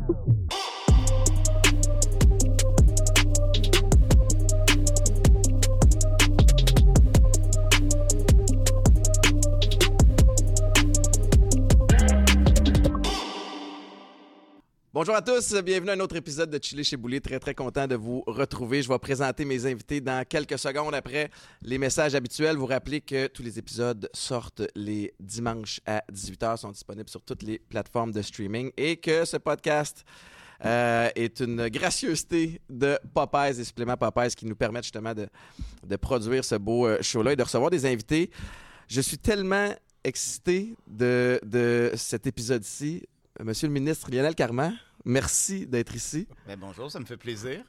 Oh. Bonjour à tous, bienvenue à un autre épisode de Chili chez Boulet. Très très content de vous retrouver. Je vais présenter mes invités dans quelques secondes après les messages habituels. Vous rappelez que tous les épisodes sortent les dimanches à 18h, sont disponibles sur toutes les plateformes de streaming et que ce podcast euh, est une gracieuseté de Popeyes et suppléments Popeyes qui nous permettent justement de, de produire ce beau euh, show-là et de recevoir des invités. Je suis tellement excité de, de cet épisode-ci. Monsieur le ministre Lionel Carman, merci d'être ici. Ben, bonjour, ça me fait plaisir.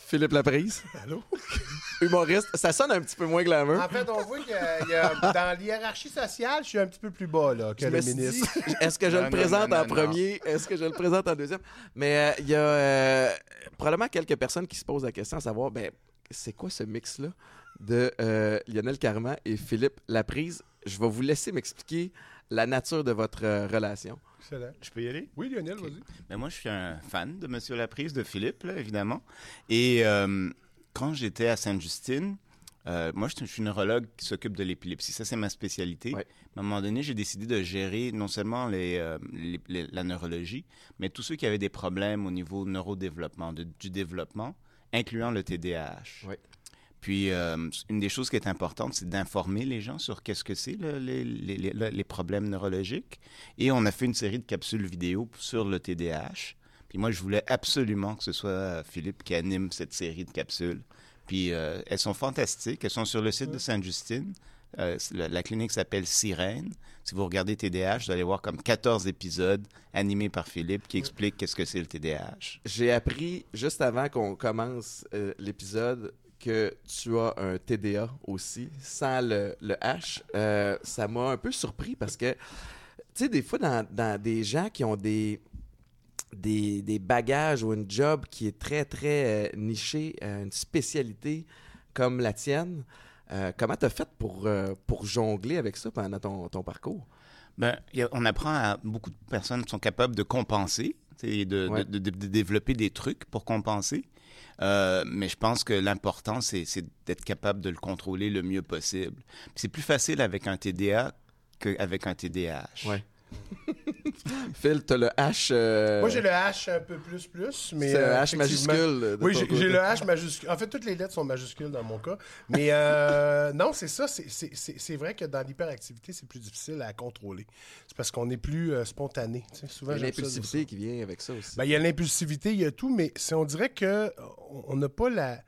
Philippe Laprise, Allô? humoriste. Ça sonne un petit peu moins glamour. En fait, on voit que dans l'hiérarchie sociale, je suis un petit peu plus bas là, que Je le ministre. Est-ce que je Non, le présente non, en non, premier? Est-ce que je le présente en deuxième? Mais euh, il y a euh, probablement quelques personnes qui se posent la question à savoir, ben, c'est quoi ce mix-là de euh, Lionel Carman et Philippe Laprise? Je vais vous laisser m'expliquer la nature de votre euh, relation. Excellent. Je peux y aller? Oui, Lionel, vas-y. Ben, moi, je suis un fan de Monsieur Laprise, de Philippe, là, évidemment. Et euh, quand j'étais à Sainte-Justine, euh, moi, je suis je suis neurologue qui s'occupe de l'épilepsie. Ça, c'est ma spécialité. Ouais. À un moment donné, j'ai décidé de gérer non seulement les, euh, les- les- la neurologie, mais tous ceux qui avaient des problèmes au niveau neurodéveloppement, de- du développement, incluant le TDAH. Ouais. Puis, euh, une des choses qui est importante, c'est d'informer les gens sur qu'est-ce que c'est le- les, problèmes neurologiques. Et on a fait une série de capsules vidéo sur le TDAH. Puis moi, je voulais absolument que ce soit Philippe qui anime cette série de capsules. Puis euh, elles sont fantastiques. Elles sont sur le site de Sainte-Justine. Euh, la, clinique s'appelle Sirène. Si vous regardez TDAH, vous allez voir comme 14 épisodes animés par Philippe qui expliquent qu'est-ce que c'est le TDAH. J'ai appris juste avant qu'on commence l'épisode que tu as un TDA aussi, sans le, le H. Euh, ça m'a un peu surpris parce que, tu sais, des fois, dans, dans des gens qui ont des, des, des bagages ou un job qui est très, très euh, niché, euh, une spécialité comme la tienne, euh, comment tu as fait pour, pour jongler avec ça pendant ton, ton parcours? Ben, a- on apprend à beaucoup de personnes sont capables de compenser, tu sais, et de, Ouais. de, de- de développer des trucs pour compenser. Euh, mais je pense que l'important, c'est d'être capable de le contrôler le mieux possible. C'est plus facile avec un TDA qu'avec un TDAH. Phil, tu as le H. euh, Moi, j'ai le H un peu plus plus, mais. c'est euh, H majuscule. Oui, j'ai le H majuscule. En fait, toutes les lettres sont majuscules dans mon cas. Mais euh, non, c'est ça. c'est- vrai que dans l'hyperactivité, c'est plus difficile à contrôler. C'est parce qu'on est plus euh, spontané. tu sais. Souvent, Il y a l'impulsivité qui vient avec ça aussi. Ben, il y a l'impulsivité, il y a tout, mais si on dirait que on n'a pas la.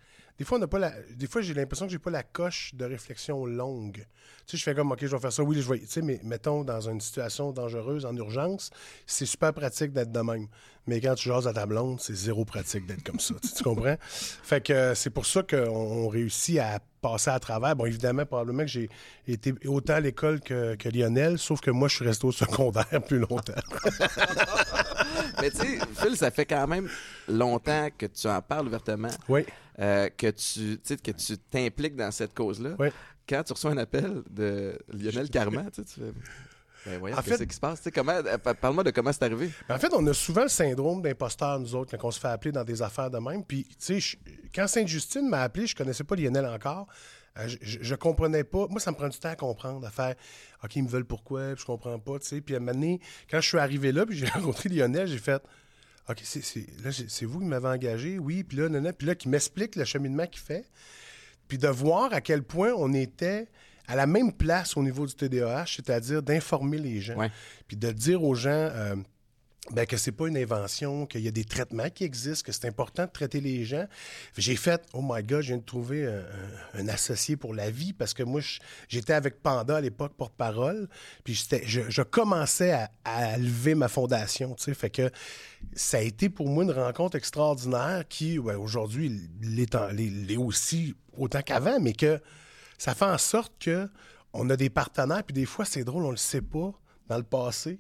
Des fois, on n'a pas la. Des fois, j'ai l'impression que j'ai pas la coche de réflexion longue. Tu sais, je fais comme, OK, je vais faire ça. Oui, je vais. Tu sais, mais mettons, dans une situation dangereuse, en urgence, c'est super pratique d'être de même. Mais quand tu jases à ta blonde, c'est zéro pratique d'être comme ça. tu, comprends? Fait que euh, c'est pour ça qu'on on réussit à passer à travers. Bon, évidemment, probablement que j'ai été autant à l'école que, que Lionel, sauf que moi, je suis resté au secondaire plus longtemps. Mais tu sais, Phil, ça fait quand même longtemps que tu en parles ouvertement, Oui. Euh, que tu que tu t'impliques dans cette cause-là. Quand tu reçois un appel de Lionel Carman, tu fais. Ben voyons, En qu'est-ce fait- qui se passe? Comment, euh, pa- Parle-moi de comment c'est arrivé. Ben, En fait, on a souvent le syndrome d'imposteur, nous autres, quand on se fait appeler dans des affaires de même. Puis, tu sais, quand Sainte-Justine m'a appelé, je connaissais pas Lionel encore. Euh, je, je comprenais pas. Moi, ça me prend du temps à comprendre, à faire OK, ils me veulent pourquoi, puis je comprends pas, tu sais. Puis à un moment donné, quand je suis arrivé là, puis j'ai rencontré Lionel, j'ai fait OK, c'est, là, vous qui m'avez engagé, oui, puis là, non, non. Puis là, qui m'explique le cheminement qu'il fait. Puis de voir à quel point on était à la même place au niveau du TDAH, c'est-à-dire d'informer les gens. Ouais. Puis de dire aux gens euh, ben, que c'est pas une invention, qu'il y a des traitements qui existent, que c'est important de traiter les gens. J'ai fait, oh my God, je viens de trouver un, associé pour la vie parce que moi, j'étais avec Panda à l'époque, porte-parole, puis je, je commençais à, lever ma fondation, tu sais. Fait que ça a été pour moi une rencontre extraordinaire qui, aujourd'hui, l'est aussi autant qu'avant, mais que ça fait en sorte que on a des partenaires, puis des fois, c'est drôle, on le sait pas dans le passé,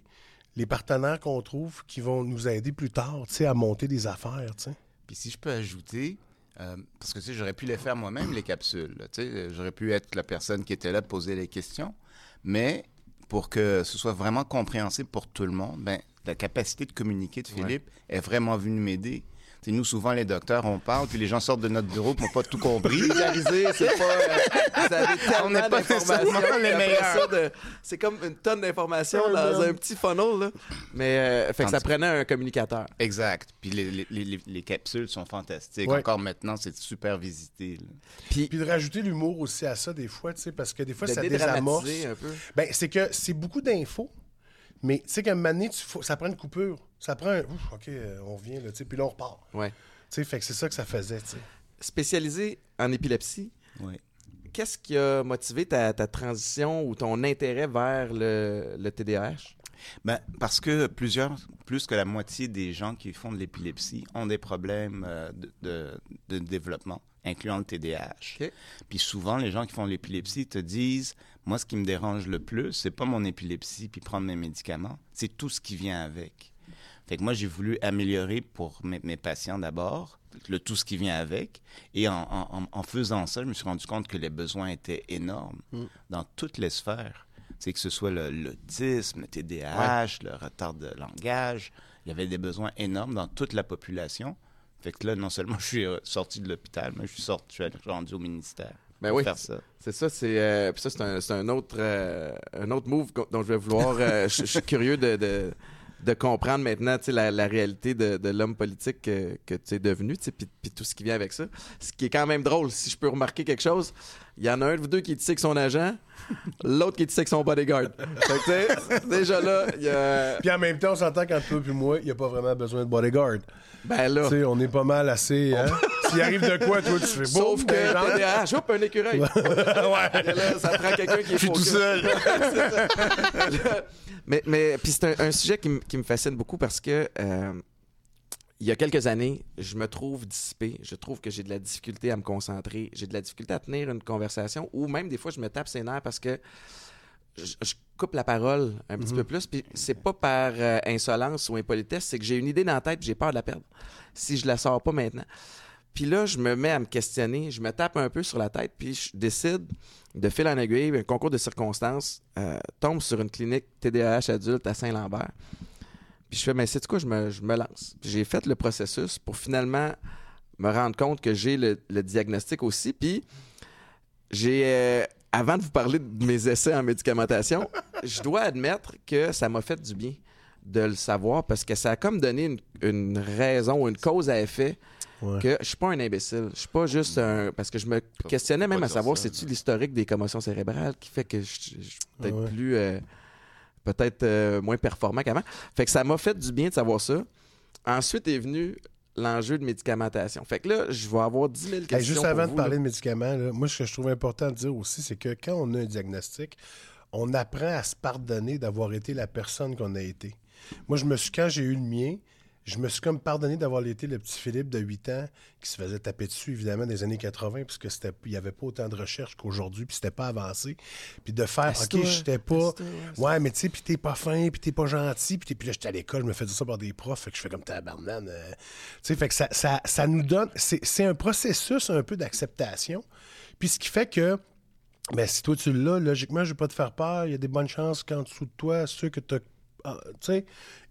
les partenaires qu'on trouve qui vont nous aider plus tard, tu sais, à monter des affaires, tu sais. Puis si je peux ajouter, euh, parce que tu sais, j'aurais pu les faire moi-même, les capsules. là, tu sais, euh, j'aurais pu être la personne qui était là, poser les questions. Mais pour que ce soit vraiment compréhensible pour tout le monde, ben, la capacité de communiquer de Philippe est vraiment venue m'aider. C'est nous, souvent, les docteurs, on parle, puis les gens sortent de notre bureau qui n'ont pas tout compris. Vulgariser, c'est pas. euh, vous avez On tellement n'est pas d'informations. nécessairement les puis après meilleurs. ça, de- C'est comme une tonne d'informations Oh, dans un petit funnel. Là. Mais euh, fait que ça prenait un communicateur. Exact. Puis les, les- les- les capsules sont fantastiques. Ouais. Encore maintenant, c'est super visité. Puis Puis de rajouter l'humour aussi à ça, des fois, tu sais, parce que des fois, de ça désamorce. dédramatiser un peu. Ben, c'est que c'est beaucoup d'infos, mais tu sais, qu'à un moment donné, tu faut- ça prend une coupure. Ça prend un. Ouf, OK, euh, on revient, là, puis là, on repart. Ouais. Tu sais, fait que c'est ça que ça faisait, tu sais. Spécialisé en épilepsie, Oui. qu'est-ce qui a motivé ta, ta transition ou ton intérêt vers le, le TDAH? Ben, parce que plusieurs, plus que la moitié des gens qui font de l'épilepsie ont des problèmes euh, de, de- de développement, incluant le TDAH. OK. Puis souvent, les gens qui font de l'épilepsie te disent, moi, ce qui me dérange le plus, c'est pas mon épilepsie puis prendre mes médicaments, c'est tout ce qui vient avec. Fait que moi, j'ai voulu améliorer pour mes, mes patients d'abord, le tout ce qui vient avec. Et en, en- en- en faisant ça, je me suis rendu compte que les besoins étaient énormes dans toutes les sphères. C'est que ce soit le- l'autisme, le TDAH, le retard de langage. Il y avait des besoins énormes dans toute la population. Fait que là, non seulement je suis sorti de l'hôpital, mais je suis sorti, je suis rendu au ministère. Ben oui. faire ça. C'est ça, c'est euh, ça c'est un, c'est un autre euh, un autre move dont je vais vouloir. euh, je je suis curieux de, de, de comprendre maintenant, tu sais, la, la réalité de, de l'homme politique que, que tu es devenu, tu sais, puis puis tout ce qui vient avec ça. Ce qui est quand même drôle, si je peux remarquer quelque chose, il y en a un de vous deux qui est ici avec son agent, l'autre qui est ici avec son bodyguard. Fait que, tu sais, déjà là, il y a Puis en même temps, on s'entend qu'entre toi et moi, il n'y a pas vraiment besoin de bodyguard. ben là. Tu sais, on est pas mal assez. Hein? S'il arrive de quoi, toi, tu fais beau. Sauf que TDAH, hop, un écureuil. Et là, ça prend quelqu'un qui est Je suis tout seul. mais mais puis c'est un, un sujet qui, me- qui me fascine beaucoup parce que euh, il y a quelques années, je me trouve dissipé. Je trouve que j'ai de la difficulté à me concentrer. J'ai de la difficulté à tenir une conversation ou même des fois, je me tape ses nerfs parce que je, je coupe la parole un petit peu plus. Puis c'est pas par euh, insolence ou impolitesse, c'est que j'ai une idée dans la tête et j'ai peur de la perdre si je la sors pas maintenant. Puis là, je me mets à me questionner, je me tape un peu sur la tête, puis je décide de fil en aiguille, un concours de circonstances, euh, tombe sur une clinique TDAH adulte à Saint-Lambert. Puis je fais, mais c'est quoi, je me, lance. J'ai fait le processus pour finalement me rendre compte que j'ai le, diagnostic aussi. Puis j'ai, euh, avant de vous parler de mes essais en médicamentation, je dois admettre que ça m'a fait du bien de le savoir parce que ça a comme donné une raison, une cause à effet Ouais. que je suis pas un imbécile. Je suis pas juste un. Parce que je me questionnais même à savoir c'est-tu non. l'historique des commotions cérébrales qui fait que je suis peut-être ouais. plus. euh, peut-être euh, moins performant qu'avant? Fait que ça m'a fait du bien de savoir ça. Ensuite est venu l'enjeu de médicamentation. Fait que là, je vais avoir 10 000 questions. Hey, juste pour avant vous, de parler là. de médicaments, là, moi, ce que je trouve important de dire aussi, c'est que quand on a un diagnostic, on apprend à se pardonner d'avoir été la personne qu'on a été. Moi, je me suis, quand j'ai eu le mien, je me suis comme pardonné d'avoir été le petit Philippe de 8 ans qui se faisait taper dessus, évidemment, des années 80, parce qu'il n'y avait pas autant de recherche qu'aujourd'hui, puis c'était pas avancé. Puis de faire, OK, j'étais pas. ouais, mais tu sais, puis t'es pas fin, puis t'es pas gentil, puis, puis là, j'étais à l'école, je me faisais ça par des profs, fait que je fais comme tabarnane. euh. Tu sais, fait que ça, ça, ça nous donne. C'est c'est un processus un peu d'acceptation. Puis ce qui fait que. Ben, si toi tu l'as, logiquement, je vais pas te faire peur. Il y a des bonnes chances qu'en dessous de toi, ceux que tu tu sais,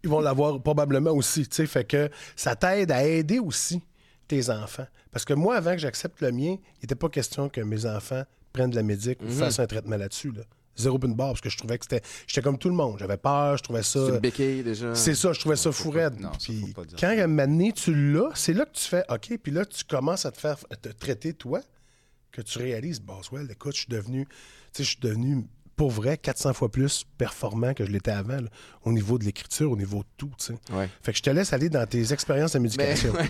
ils vont l'avoir probablement aussi. Tu sais, fait que ça t'aide à aider aussi tes enfants. Parce que moi, avant que j'accepte le mien, il n'était pas question que mes enfants prennent de la médic ou fassent un traitement là-dessus. Là. Zéro pin barre, parce que je trouvais que c'était. J'étais comme tout le monde. J'avais peur, je trouvais ça. C'est une béquille déjà. C'est ça, je trouvais ça fou raide. Puis quand à un moment donné, tu l'as, c'est là que tu fais OK, puis là, tu commences à te faire te traiter toi, que tu réalises, Boswell, écoute, je suis devenu, tu sais, je suis devenu pour vrai 400 fois plus performant que je l'étais avant, là, au niveau de l'écriture, au niveau de tout. Ouais. Fait que je te laisse aller dans tes expériences de Mais, médication. ouais.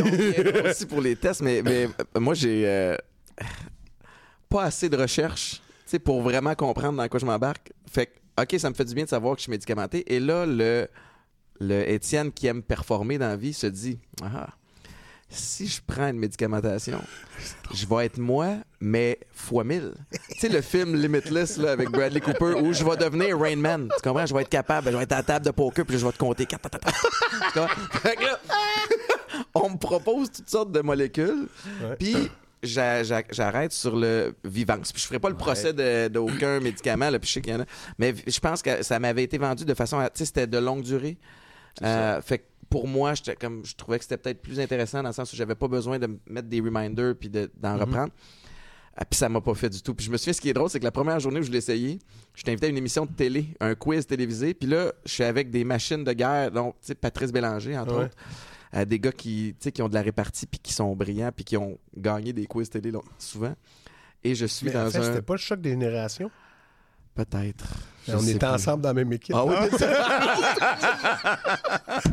On reviendra aussi pour les tests, mais, mais euh, moi, j'ai euh, pas assez de recherche pour vraiment comprendre dans quoi je m'embarque. Fait que, OK, ça me fait du bien de savoir que je suis médicamenté. Et là, le, le Étienne qui aime performer dans la vie se dit Ah, si je prends une médicamentation, je vais être moi, mais fois mille. tu sais, le film Limitless là, avec Bradley Cooper où je vais devenir Rain Man. Tu comprends? Je vais être capable, je vais être à la table de poker, puis je vais te compter. quatre, quatre, quatre. Tu là, on me propose toutes sortes de molécules. Ouais. Puis j'a- j'a- j'arrête sur le Vivance. Puis je ferai pas le procès de- d'aucun médicament, là, puis je sais qu'il y en a. Mais je pense que ça m'avait été vendu de façon, tu sais, c'était de longue durée. Euh, fait que pour moi, comme, je trouvais que c'était peut-être plus intéressant dans le sens où j'avais pas besoin de me mettre des reminders puis de- d'en reprendre. Ah, puis ça m'a pas fait du tout. Puis je me souviens, ce qui est drôle, c'est que la première journée où je l'ai essayé, je t'invitais à une émission de télé, un quiz télévisé. Puis là, je suis avec des machines de guerre, donc, tu sais, Patrice Bélanger, entre Ouais. autres. Euh, des gars qui, qui ont de la répartie, puis qui sont brillants, puis qui ont gagné des quiz télé souvent. Et je suis Mais en dans fait, un... c'était pas le choc des générations? Peut-être. On était ensemble dans la même équipe. Ah oui,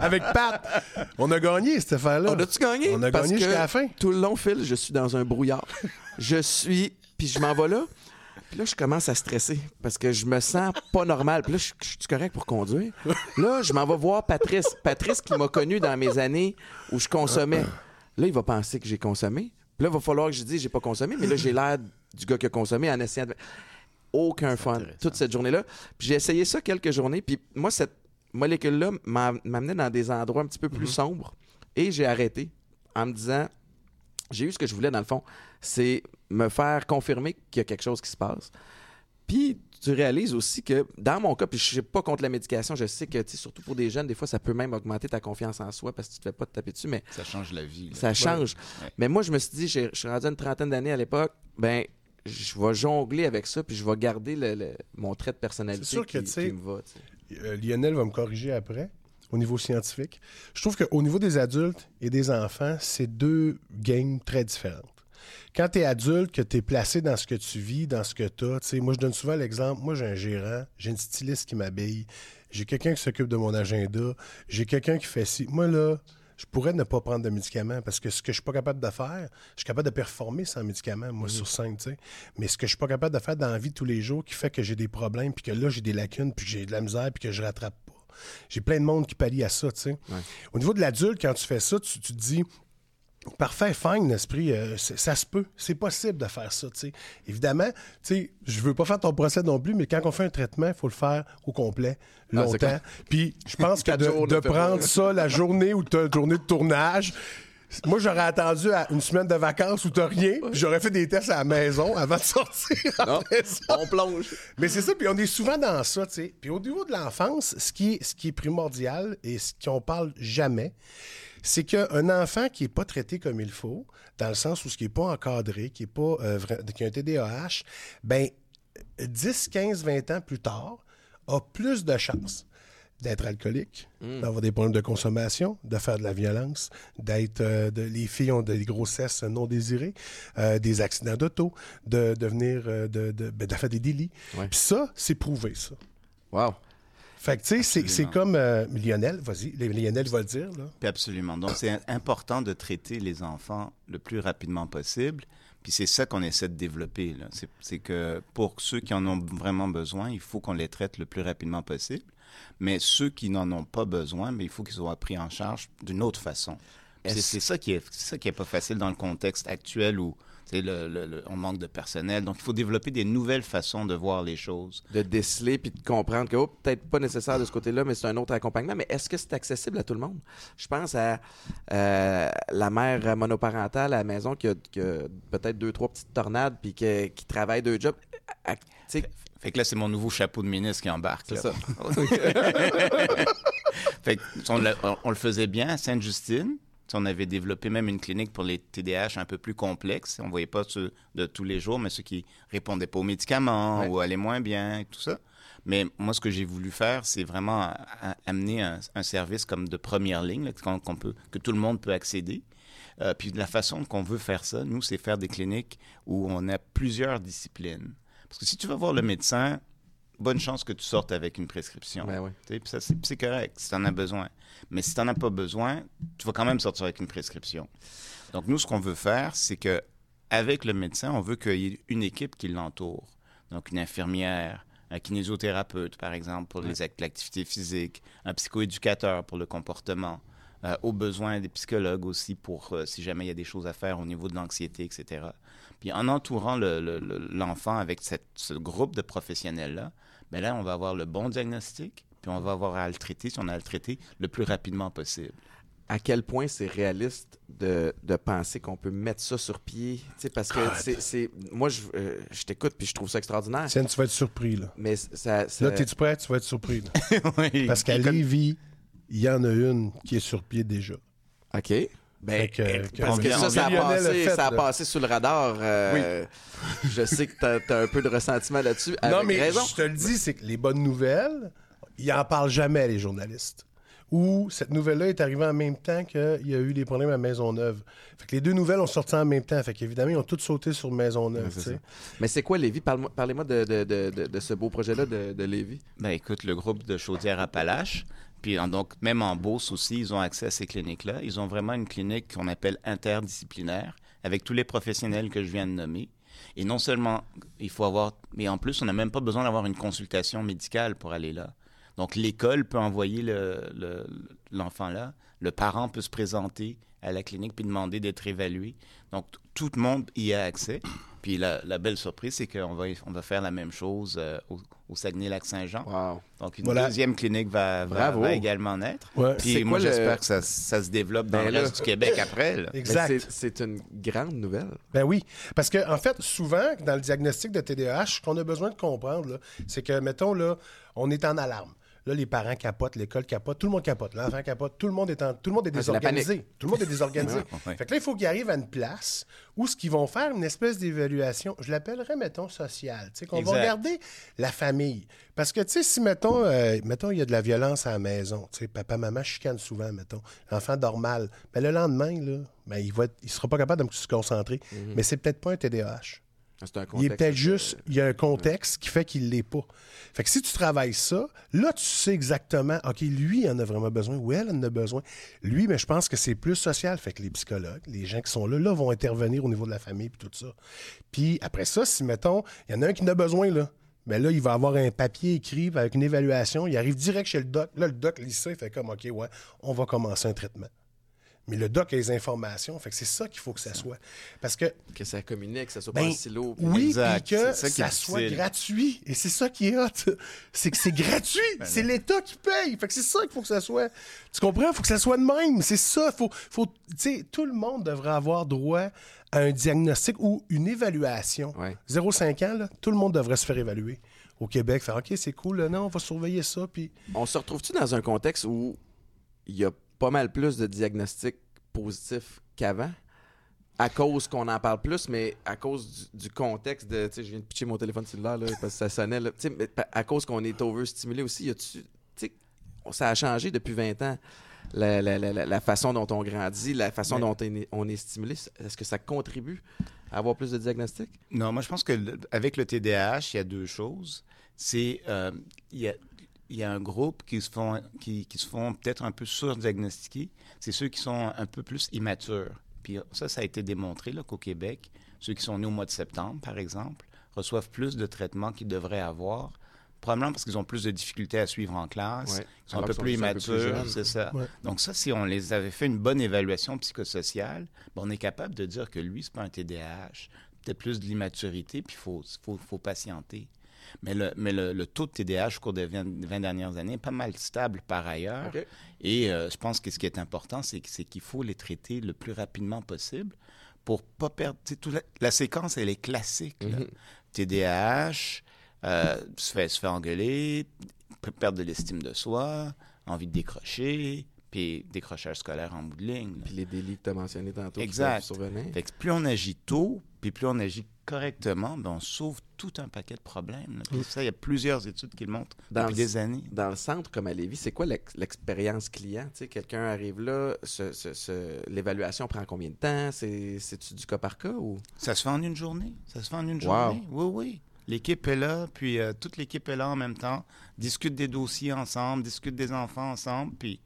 Avec Pat. On a gagné cette affaire-là. On a-tu gagné? On a Parce gagné jusqu'à la fin. Tout le long, Phil, je suis dans un brouillard. je suis... Puis je m'en vais là. Puis là, je commence à stresser parce que je me sens pas normal. Puis là, je, je suis correct pour conduire. Là, je m'en vais voir Patrice. Patrice qui m'a connu dans mes années où je consommais. Là, il va penser que j'ai consommé. Puis là, il va falloir que je dise j'ai pas consommé. Mais là, j'ai l'air du gars qui a consommé en essayant de... Aucun fun. Toute cette journée-là. Puis j'ai essayé ça quelques journées. Puis moi, cette molécule-là m'a- m'amenait dans des endroits un petit peu plus sombres. Et j'ai arrêté en me disant j'ai eu ce que je voulais dans le fond, c'est me faire confirmer qu'il y a quelque chose qui se passe. Puis tu réalises aussi que dans mon cas, puis je suis pas contre la médication, je sais que surtout pour des jeunes, des fois ça peut même augmenter ta confiance en soi parce que tu te fais pas te taper dessus, mais Ça change la vie. là. ça change. Ouais. Mais moi je me suis dit, je suis rendu à une trentaine d'années à l'époque, ben je vais jongler avec ça puis je vais garder le- le- mon trait de personnalité C'est sûr que, qui, me va. Euh, Lionel va me corriger après, au niveau scientifique. Je trouve qu'au niveau des adultes et des enfants, c'est deux games très différentes. Quand tu es adulte, que tu es placé dans ce que tu vis, dans ce que tu as, moi je donne souvent l'exemple, moi j'ai un gérant, j'ai une styliste qui m'habille, j'ai quelqu'un qui s'occupe de mon agenda, j'ai quelqu'un qui fait ci. Moi là, je pourrais ne pas prendre de médicaments parce que ce que je suis pas capable de faire, je suis capable de performer sans médicaments, moi, sur scène, tu sais. Mais ce que je suis pas capable de faire dans la vie de tous les jours qui fait que j'ai des problèmes, puis que là, j'ai des lacunes, puis que j'ai de la misère, puis que je rattrape pas. J'ai plein de monde qui pallie à ça, tu sais. Au niveau de l'adulte, quand tu fais ça, tu, tu te dis, Parfait, fine, l'esprit, euh, ça se peut. C'est possible de faire ça, tu sais. Évidemment, tu sais, je veux pas faire ton procès non plus, mais quand on fait un traitement, il faut le faire au complet, Ah, longtemps. Puis je pense que de, jours, prendre ça la journée où tu as une journée de tournage, moi, j'aurais attendu à une semaine de vacances où t'as rien, puis j'aurais fait des tests à la maison avant de sortir. Non, on plonge. Mais c'est ça, puis on est souvent dans ça, tu sais. Puis au niveau de l'enfance, ce qui, est, ce qui est primordial et ce qu'on parle jamais, c'est qu'un enfant qui n'est pas traité comme il faut, dans le sens où ce qui n'est pas encadré, qui est pas euh, qui a un TDAH, ben 10, 15, 20 ans plus tard, a plus de chances d'être alcoolique, d'avoir des problèmes de consommation, de faire de la violence, d'être... euh, de- les filles ont des grossesses non désirées, euh, des accidents d'auto, de devenir... de, de, ben, de faire des délits. Ouais. Puis ça, c'est prouvé, ça. Wow. Fait que, tu sais, c'est- comme... euh, Lionel, vas-y, Lionel va le dire, là. Puis absolument. Donc, c'est important de traiter les enfants le plus rapidement possible. Puis c'est ça qu'on essaie de développer. là. C'est- que pour ceux qui en ont vraiment besoin, il faut qu'on les traite le plus rapidement possible. Mais ceux qui n'en ont pas besoin, mais il faut qu'ils soient pris en charge d'une autre façon. C'est ça qui est, ça qui est pas facile dans le contexte actuel où le, le- le- on manque de personnel. Donc, il faut développer des nouvelles façons de voir les choses. de déceler puis de comprendre que oh, peut-être pas nécessaire de ce côté-là, mais c'est un autre accompagnement. Mais est-ce que c'est accessible à tout le monde? Je pense à euh, la mère monoparentale à la maison qui a, peut-être deux, trois petites tornades puis qui travaille deux jobs. À- Fait que là, c'est mon nouveau chapeau de ministre qui embarque. C'est ça. Fait que, on, le- on- on le faisait bien à Sainte-Justine. On avait développé même une clinique pour les TDAH un peu plus complexes. On voyait pas ceux de tous les jours, mais ceux qui répondaient pas aux médicaments Ouais. ou allaient moins bien et tout ça. Mais moi, ce que j'ai voulu faire, c'est vraiment amener un, un service comme de première ligne, là, peut, que tout le monde peut accéder. Euh, puis la façon qu'on veut faire ça, nous, c'est faire des cliniques où on a plusieurs disciplines. Parce que si tu vas voir le médecin, bonne chance que tu sortes avec une prescription. Ben oui. Tu sais, puis ça, c'est correct si tu en as besoin. Mais si tu n'en as pas besoin, tu vas quand même sortir avec une prescription. Donc, nous, ce qu'on veut faire, c'est que avec le médecin, on veut qu'il y ait une équipe qui l'entoure. Donc, une infirmière, un kinésithérapeute, par exemple, pour l'activité physique, un psychoéducateur pour le comportement, euh, au besoin des psychologues aussi pour euh, si jamais il y a des choses à faire au niveau de l'anxiété, etc. Puis en entourant le- le- le- l'enfant avec cette- ce groupe de professionnels-là, ben là, on va avoir le bon diagnostic, puis on va avoir à le traiter, si on a à le traiter, le plus rapidement possible. à quel point c'est réaliste de, de penser qu'on peut mettre ça sur pied? Tu sais, parce que c'est, c'est- moi, je, euh, je t'écoute puis je trouve ça extraordinaire. Tiens, tu vas être surpris, là. Mais ça, ça- Là, t'es-tu prêt? Tu vas être surpris. là. Oui. Parce qu'à Lévis, il y en a une qui est sur pied déjà. OK. Ben, que- euh, que- parce que ça, ça a, passé, fait, ça a passé sous le radar. euh, Je sais que t'as as un peu de ressentiment là-dessus. non, mais raison. je te le dis, c'est que les bonnes nouvelles, ils en parlent jamais, les journalistes. Ou cette nouvelle-là est arrivée en même temps qu'il y a eu des problèmes à Maisonneuve. Fait que les deux nouvelles ont sorti en même temps. Fait qu'évidemment, ils ont toutes sauté sur Maisonneuve. Tu ça. Mais c'est quoi? Parle-moi- Parlez-moi de, de, de, de, de ce beau projet-là de, de Lévis. Ben écoute, le groupe de Chaudière-Appalaches, puis donc même en Beauce aussi, ils ont accès à ces cliniques-là. Ils ont vraiment une clinique qu'on appelle interdisciplinaire, avec tous les professionnels que je viens de nommer. Et non seulement il faut avoir, mais en plus, on n'a même pas besoin d'avoir une consultation médicale pour aller là. Donc l'école peut envoyer le- le- l'enfant là, le parent peut se présenter à la clinique puis demander d'être évalué. Donc tout le monde y a accès. Puis la, la belle surprise, c'est qu'on va, on va faire la même chose euh, au, au Saguenay-Lac-Saint-Jean. Wow. Donc, une Voilà. deuxième clinique va, va, également naître. Ouais. Puis C'est moi, le- j'espère que ça, ça se développe dans Ben le là. reste du Québec après. là. Exact. c'est- C'est une grande nouvelle. Ben oui. Parce que, en fait, souvent, dans le diagnostic de TDAH, ce qu'on a besoin de comprendre, c'est que, mettons, là, on est en alarme. Là, les parents capotent, l'école capote, tout le monde capote, l'enfant capote, tout le monde est, en- tout le monde est Ah, désorganisé. Tout le monde est désorganisé. Ouais. Fait que là, il faut qu'ils arrivent à une place où ce qu'ils vont faire, une espèce d'évaluation, je l'appellerais, mettons, sociale. Tu sais, qu'on va regarder la famille. Parce que, tu sais, si, mettons, euh, mettons, il y a de la violence à la maison, tu sais, papa, maman chicanent souvent, mettons, l'enfant dort mal, ben, le lendemain, là, ben, il être- il sera pas capable de se concentrer. Mais c'est peut-être pas un TDAH. Un Il est peut-être juste, il y a un contexte qui fait qu'il l'est pas. Fait que si tu travailles ça, là, tu sais exactement, OK, lui il en a vraiment besoin ou elle en a besoin. Lui, mais je pense que c'est plus social. Fait que les psychologues, les gens qui sont là, là, vont intervenir au niveau de la famille puis tout ça. Puis après ça, si, mettons, il y en a un qui en a besoin, là, mais là, il va avoir un papier écrit avec une évaluation. Il arrive direct chez le doc. Là, le doc lit ça, il fait comme, OK, ouais, on va commencer un traitement. Mais le doc a les informations. Fait que c'est ça qu'il faut que ça soit. Parce que Que ça communique, que ça soit ben, pas en silo. puis- oui, puis que ça soit gratuit. Et c'est ça qui est hot. C'est que c'est gratuit. Ben c'est l'État qui paye. Fait que c'est ça qu'il faut que ça soit. Tu comprends? Il faut que ça soit de même. C'est ça. Faut, faut, tu sais, tout le monde devrait avoir droit à un diagnostic ou une évaluation. Ouais. 0,5 ans, là, tout le monde devrait se faire évaluer. Au Québec, faire OK, c'est cool, là, non, on va surveiller ça. Puis On se retrouve-tu dans un contexte où il y a pas mal plus de diagnostics positifs qu'avant? À cause qu'on en parle plus, mais à cause du, du contexte de. Tu sais, je viens de pitcher mon téléphone cellulaire là, parce que ça sonnait. Là. Tu sais, mais à cause qu'on est overstimulé aussi, y a-tu. Tu sais, ça a changé depuis 20 ans. La, la- la- la- façon dont on grandit, la façon Mais- dont on est, on est stimulé, est-ce que ça contribue à avoir plus de diagnostics? Non, moi, je pense que le- avec le TDAH, il y a deux choses. C'est euh, il y a il y a un groupe qui se font qui, qui se font peut-être un peu surdiagnostiquer. C'est ceux qui sont un peu plus immatures. Puis ça, ça a été démontré là, qu'au Québec, ceux qui sont nés au mois de septembre, par exemple, reçoivent plus de traitements qu'ils devraient avoir. Probablement parce qu'ils ont plus de difficultés à suivre en classe, Ouais. ils sont un peu qu'ils plus sont juste un peu plus immatures, c'est ça. Ouais. Donc ça, si on les avait fait une bonne évaluation psychosociale, ben, on est capable de dire que lui, c'est pas un TDAH, peut-être plus de l'immaturité, puis il faut, faut, faut patienter. Mais, le, mais le, le taux de TDAH au cours des 20, 20 dernières années est pas mal stable par ailleurs. Et euh, je pense que ce qui est important, c'est qu'il faut les traiter le plus rapidement possible pour pas perdre. la, la séquence, elle est classique. Mhm. TDAH, euh, se, fait, se fait engueuler, p- perte de l'estime de soi, envie de décrocher, puis décrochage scolaire en bout de ligne. Puis les délits que tu as mentionnés tantôt. Exact. Fait que plus on agit tôt, puis plus on agit correctement, ben on sauve tout un paquet de problèmes. Puis ça, il y a plusieurs études qui le montrent Dans depuis le- des années. Dans le centre comme à Lévis, c'est quoi l'ex- l'expérience client? Tu sais, quelqu'un arrive là, ce- ce- ce- l'évaluation prend combien de temps? C'est- C'est-tu du cas par cas ou? Ça se fait en une journée. Ça se fait en une Wow. journée. Oui, oui. L'équipe est là, puis euh, toute l'équipe est là en même temps, discute des dossiers ensemble, discute des enfants ensemble, puis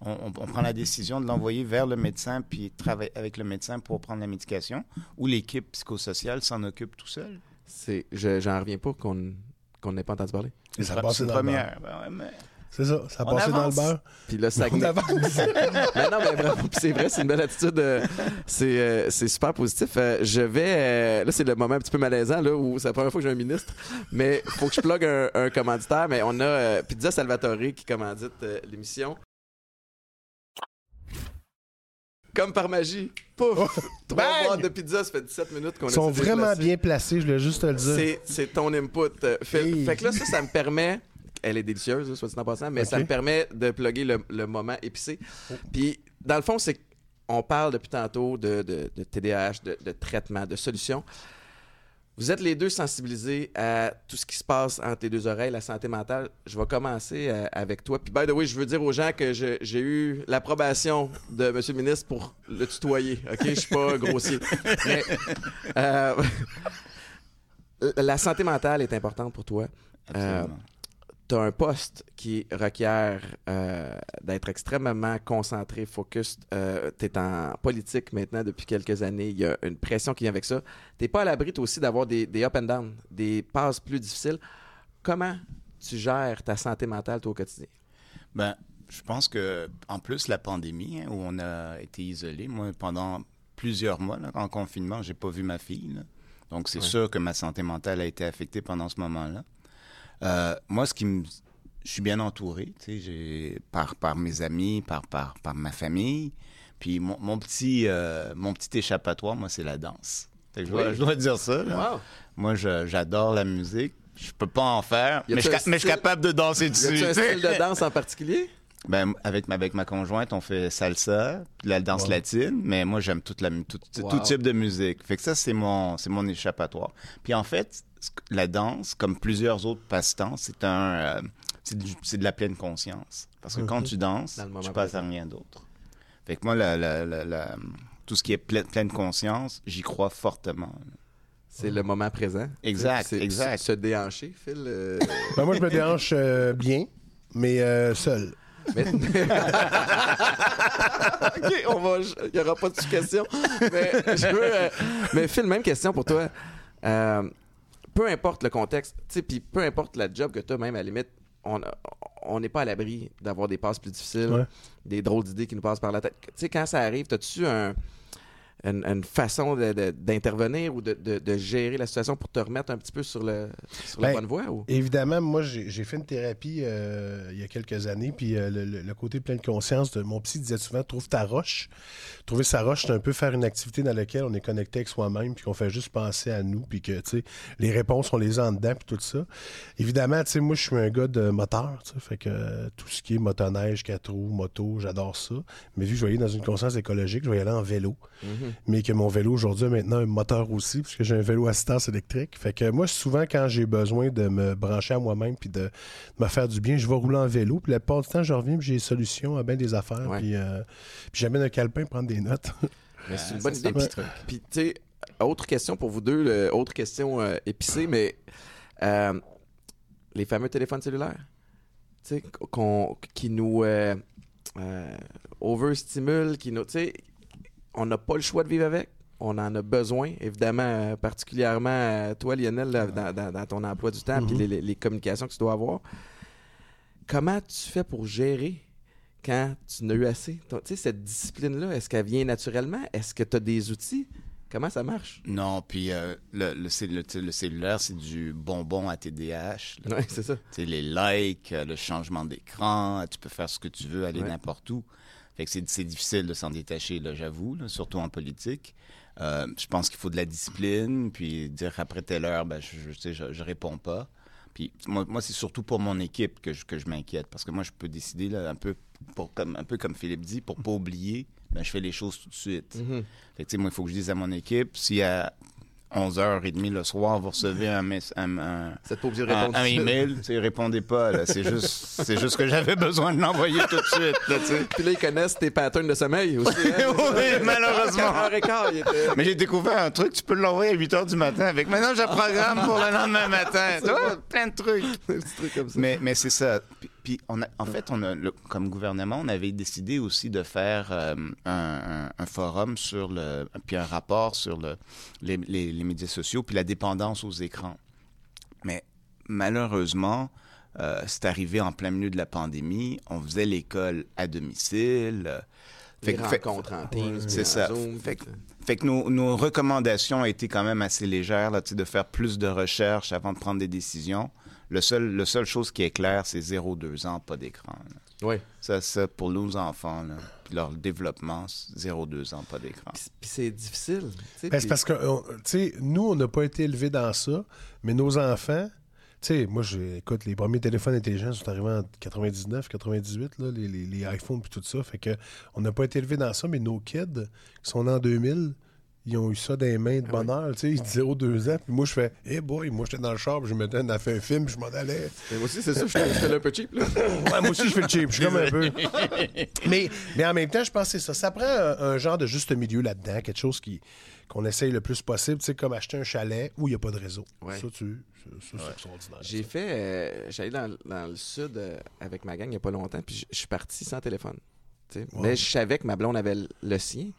on, on- on prend la décision de l'envoyer vers le médecin, puis travailler avec le médecin pour prendre la médication, ou l'équipe psychosociale s'en occupe tout seul. C'est, je, j'en reviens pas qu'on qu'on n'ait pas entendu parler. Et ça C'est passe une dans le première. Ben ouais, mais- c'est ça, ça a On passé dans le beurre. Puis là, ça On avance. mais non, mais bravo. Puis c'est vrai, c'est une belle attitude. euh, c'est, euh, c'est super positif. Euh, je vais. là, c'est le moment un petit peu malaisant, là, où c'est la première fois que j'ai un ministre. Mais faut que je plug un, un commanditaire. Mais on a Pizza Salvatore qui commandite l'émission. Comme par magie. Pouf! Trois Bang! boîtes de pizza, ça fait 17 minutes qu'on Ils a sont vraiment bien placés, je voulais juste te le dire. C'est, ton input. euh. Hey. Fait que là, ça, ça me permet. Elle est délicieuse, soit dit en passant, mais ça me permet de plugger le, le moment épicé. Puis, dans le fond, c'est qu'on parle depuis tantôt de, de, de TDAH, de, de traitement, de solutions. Vous êtes les deux sensibilisés à tout ce qui se passe entre les deux oreilles, la santé mentale. Je vais commencer euh, avec toi. Puis, by the way, je veux dire aux gens que j'ai eu l'approbation de M. le ministre pour le tutoyer. OK? Je suis pas grossier. Mais, euh, la santé mentale est importante pour toi. Absolument. Tu as un poste qui requiert euh, d'être extrêmement concentré, focus. tu es en politique maintenant depuis quelques années. Il y a une pression qui vient avec ça. Tu pas à l'abri, toi aussi, d'avoir des, des up and down, des passes plus difficiles. Comment tu gères ta santé mentale, toi, au quotidien? Ben, je pense que en plus la pandémie hein, où on a été isolé, moi pendant plusieurs mois là, en confinement, j'ai pas vu ma fille. là. Donc c'est Ouais. sûr que ma santé mentale a été affectée pendant ce moment-là. Euh, moi, ce qui me, je suis bien entouré, tu sais, j'ai par par mes amis, par par par ma famille. Puis mon, mon petit euh, mon petit échappatoire, moi, c'est la danse. Que je, dois, Oui. je dois dire ça. Wow! Moi, j'adore la musique. Je peux pas en faire, Y mais je, un ca- mais je suis capable de danser Y dessus. a-tu un tu sais. style de danse en particulier? Ben, avec, ma- avec ma conjointe, on fait salsa, puis la danse Wow. latine, mais moi, j'aime toute la, tout, tout type de musique. Fait que ça, c'est mon, c'est mon échappatoire. Puis en fait, la danse, comme plusieurs autres passe-temps, c'est un, euh, c'est, du- c'est de la pleine conscience. Parce que quand tu danses, tu passes à rien d'autre. Fait que moi, la, la- la- la- tout ce qui est pleine, pleine conscience, j'y crois fortement. C'est le moment présent. Exact, C'est- exact. Se déhancher, Phil. euh, Ben, moi, je me déhanche euh, bien, mais euh, seul. Mais- ok, on va. Il n'y aura pas de questions. Mais je veux. euh, mais Phil, même question pour toi. Euh, peu importe le contexte, tu sais, puis peu importe la job que tu as, même à la limite, on on n'est pas à l'abri d'avoir des passes plus difficiles, Ouais. des drôles d'idées qui nous passent par la tête. Tu sais, quand ça arrive, as-tu un, une, une façon d'intervenir ou de, de- de gérer la situation pour te remettre un petit peu sur, le, sur la Ben, bonne voie? Ou? Évidemment, moi, j'ai fait une thérapie euh, il y a quelques années, puis euh, le, le- côté plein de conscience de mon psy disait souvent trouve ta roche. Trouver sa roche, c'est un peu faire une activité dans laquelle on est connecté avec soi-même, puis qu'on fait juste penser à nous, puis que, tu sais, les réponses, on les a en dedans, puis tout ça. Évidemment, tu sais, moi, je suis un gars de moteur, tu sais, fait que euh, tout ce qui est motoneige, quatre roues, moto, j'adore ça. Mais vu que je vais aller dans une conscience écologique, je vais y aller en vélo Mhm. Mais que mon vélo aujourd'hui a maintenant un moteur aussi, puisque j'ai un vélo assistance électrique. Fait que moi, souvent, quand j'ai besoin de me brancher à moi-même puis de, de me faire du bien, je vais rouler en vélo. Puis la plupart du temps, je reviens j'ai des solutions à bien des affaires. Ouais. Puis, euh, puis j'amène un calepin prendre des notes. Mais c'est une Ah, bonne idée. Puis, petit truc. puis, tu sais, autre question pour vous deux, le- autre question euh, épicée, mais euh, les fameux téléphones cellulaires, tu sais, qu'on- qui nous euh, euh, overstimulent, qui nous, tu sais, on n'a pas le choix de vivre avec. On en a besoin, évidemment, euh, particulièrement euh, toi, Lionel, là, dans, dans- dans ton emploi du temps, puis Mhm. les, les- les communications que tu dois avoir. Comment tu fais pour gérer quand tu n'as eu assez? Tu sais, cette discipline-là, est-ce qu'elle vient naturellement? Est-ce que tu as des outils? Comment ça marche? Non, puis euh, le, le, le- le cellulaire, c'est du bonbon à TDAH. là. Oui, c'est ça. Les likes, le changement d'écran, tu peux faire ce que tu veux, aller Ouais. n'importe où. Fait que c'est difficile de s'en détacher, là, j'avoue, surtout en politique. Euh, je pense qu'il faut de la discipline, puis dire après telle heure, ben, je, je, je, je réponds pas. Puis moi, moi c'est surtout pour mon équipe que je, que je m'inquiète, parce que moi, je peux décider, là, un, peu pour, comme, un peu comme Philippe dit, pour pas oublier, ben, je fais les choses tout de suite. Fait que, tu sais, moi, il faut que je dise à mon équipe, si à 11h30 le soir, vous recevez un, mess- un, un, un, un email, tu répondez pas, là. C'est juste, c'est juste que j'avais besoin de l'envoyer tout de suite, là. Puis là, ils connaissent tes patterns de sommeil aussi. hein? Oui, malheureusement. 4h15, il était- Mais j'ai découvert un truc, tu peux l'envoyer à 8 h du matin avec. Maintenant, je programme pour le lendemain matin. Tu vois, plein de trucs. Des trucs comme ça. Mais, mais c'est ça. Puis, on a, en fait, on a, le- comme gouvernement, on avait décidé aussi de faire euh, un, forum sur le, puis un rapport sur le, les, les- les médias sociaux, puis la dépendance aux écrans. Mais malheureusement, euh, c'est arrivé en plein milieu de la pandémie. On faisait l'école à domicile. euh, fait que- fait- en Teams, c'est ça. Zoom, Fait que nos, nos recommandations été quand même assez légères, là, de faire plus de recherches avant de prendre des décisions. Le seul, le seule chose qui est claire, c'est 0-2 ans, pas d'écran. Oui. Ça, ça, pour nos enfants, là, puis leur développement, 0-2 ans, pas d'écran. Puis, puis c'est difficile. Ben, c'est parce que, on- tu sais, nous, on n'a pas été élevés dans ça, mais nos enfants, tu sais, moi, écoute, les premiers téléphones intelligents sont arrivés en 99, 98, là, les, les, les iPhones puis tout ça. Fait que on n'a pas été élevés dans ça, mais nos kids qui sont nés en 2000, ils ont eu ça dans les mains de Ah bonheur, tu sais, ils 0-2 ans. Puis moi, je fais, hey boy, moi, j'étais dans le char, puis je mettais, on a fait un film, puis je m'en allais. Mais moi aussi, c'est ça, je fais je fais un peu cheap. Là. Ouais, moi aussi, je fais le cheap. Je suis comme un peu. mais, mais en même temps, je pense que c'est ça. Ça prend un, un genre de juste milieu là-dedans, quelque chose qui qu'on essaye le plus possible, tu sais, comme acheter un chalet où il n'y a pas de réseau. Ouais. Ça, tu, ça, ça, c'est extraordinaire. J'ai fait. euh, J'allais dans, dans le sud euh, avec ma gang il n'y a pas longtemps, puis je- suis parti sans téléphone. Wow. Mais je savais que ma blonde avait le sien.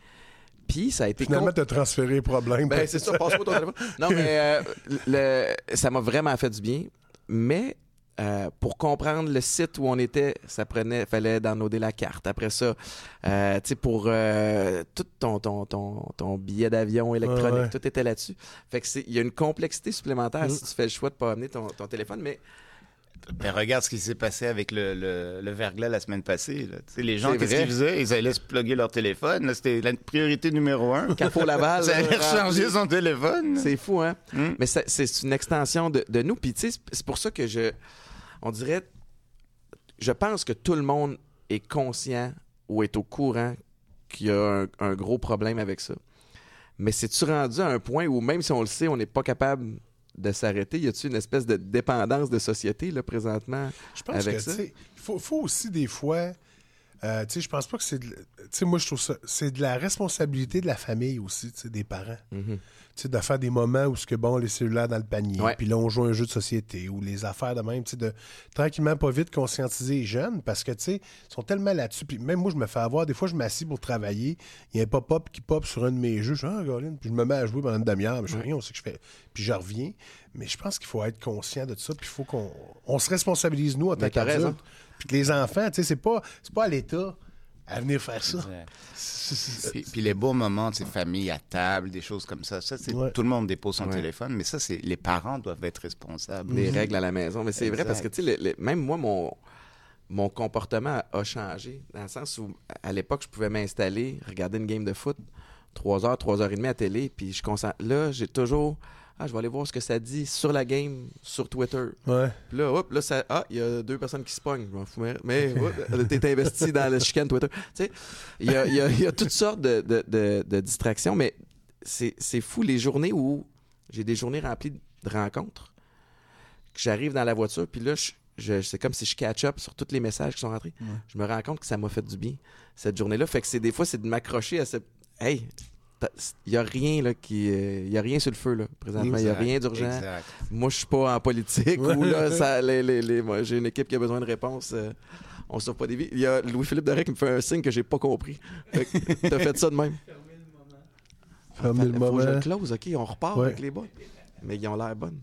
Puis ça a été. Finalement, com- tu as transféré le problème. Ben, c'est ça, passe-moi ton téléphone. Non, mais euh, le- ça m'a vraiment fait du bien. Mais euh, pour comprendre le site où on était, ça prenait, fallait downloader la carte. Après ça, euh, tu sais, pour euh, tout ton, ton, ton, ton billet d'avion électronique, ouais. tout était là-dessus. Fait que il y a une complexité supplémentaire Mm. si tu fais le choix de pas amener ton, ton téléphone. Mais Ben, regarde ce qui s'est passé avec le, le, le verglas la semaine passée. là. Les gens, qu'est-ce qu'ils faisaient? Ils allaient se plugger leur téléphone. C'était la priorité numéro un. Carrefour Laval, Ça allait là, recharger son téléphone. C'est fou, hein? Mm. Mais c'est une extension de, de nous. Puis, tu sais, c'est- c'est pour ça que je. On dirait. Je pense que tout le monde est conscient ou est au courant qu'il y a un, un gros problème avec ça. Mais c'est-tu rendu à un point où, même si on le sait, on n'est pas capable de s'arrêter? Y a-t-il une espèce de dépendance de société, là, présentement? Je pense avec que, ça? il faut, faut aussi des fois. Euh, tu sais, je pense pas que c'est. de- Tu sais, moi, je trouve ça. C'est de la responsabilité de la famille aussi, tu sais, des parents. Mhm. Tu sais, de faire des moments où ce que bon, les cellulaires dans le panier, puis là, on joue un jeu de société, ou les affaires de même, tu sais, de tranquillement, pas vite, conscientiser les jeunes, parce que, tu sais, ils sont tellement là-dessus. Puis même moi, je me fais avoir, des fois, je m'assis pour travailler, il y a un pop-up qui pop sur un de mes jeux, je dis, ah, puis je me mets à jouer pendant une demi-heure, mais je fais rien, on sait que je fais. Puis je reviens. Mais je pense qu'il faut être conscient de ça, puis il faut qu'on on se responsabilise, nous, en tant qu'adultes. Puis que les enfants, tu sais, c'est pas, c'est pas à l'État à venir faire ça. C'est- c'est- Puis, puis les beaux moments de ces familles à table, des choses comme ça, ça c'est Ouais. tout le monde dépose son Ouais. téléphone, mais ça c'est les parents doivent être responsables. des règles à la maison. Mais c'est vrai parce que, tu sais, même moi, mon, mon comportement a changé. Dans le sens où, à l'époque, je pouvais m'installer, regarder une game de foot, 3 heures, 3 heures et demie à télé, puis je concentre. Là, j'ai toujours. Ah, je vais aller voir ce que ça dit sur la game, sur Twitter. Ouais. Puis là, hop, là, ça. Ah, il y a deux personnes qui se pognent. Je m'en fous, mais- t'es investi dans le chicane Twitter. Tu sais, il y a, y a- y a toutes sortes de, de- de- de distractions, mais c'est fou les journées où j'ai des journées remplies de rencontres, que j'arrive dans la voiture, puis là, je, je- c'est comme si je catch up sur tous les messages qui sont rentrés. Je me rends compte que ça m'a fait du bien, cette journée-là. Fait que c'est des fois, c'est de m'accrocher à ce. Hey! Il n'y a rien là qui. Il y a rien sur le feu là présentement. Il n'y a rien d'urgent. moi je suis pas en politique ou là ça, les, les- les- moi, j'ai une équipe qui a besoin de réponses euh, on sauve pas des vies. Il y a Louis-Philippe Doré qui me fait un signe que j'ai pas compris. Que t'as fait ça de même. Fermer le Faut que je moment. le close ok on repart Ouais. avec les boys. Mais ils ont l'air bonnes.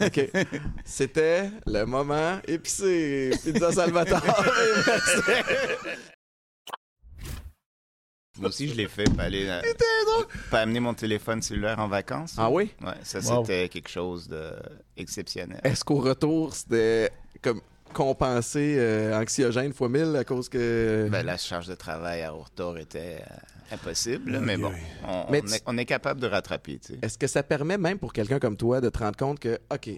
Ok. C'était le moment épicé. Pizza Salvatore Moi aussi je l'ai fait pas aller euh, pas amener mon téléphone cellulaire en vacances. ah oui? Ouais, ça Wow. c'était quelque chose d'exceptionnel. est-ce qu'au retour c'était comme compensé euh, anxiogène fois 1000 à cause que Ben, la charge de travail à retour était euh, impossible, là, mais bon, aïe. on, Mais on tu- est, on est capable de rattraper, tu sais. Est-ce que ça permet même pour quelqu'un comme toi de te rendre compte que, OK,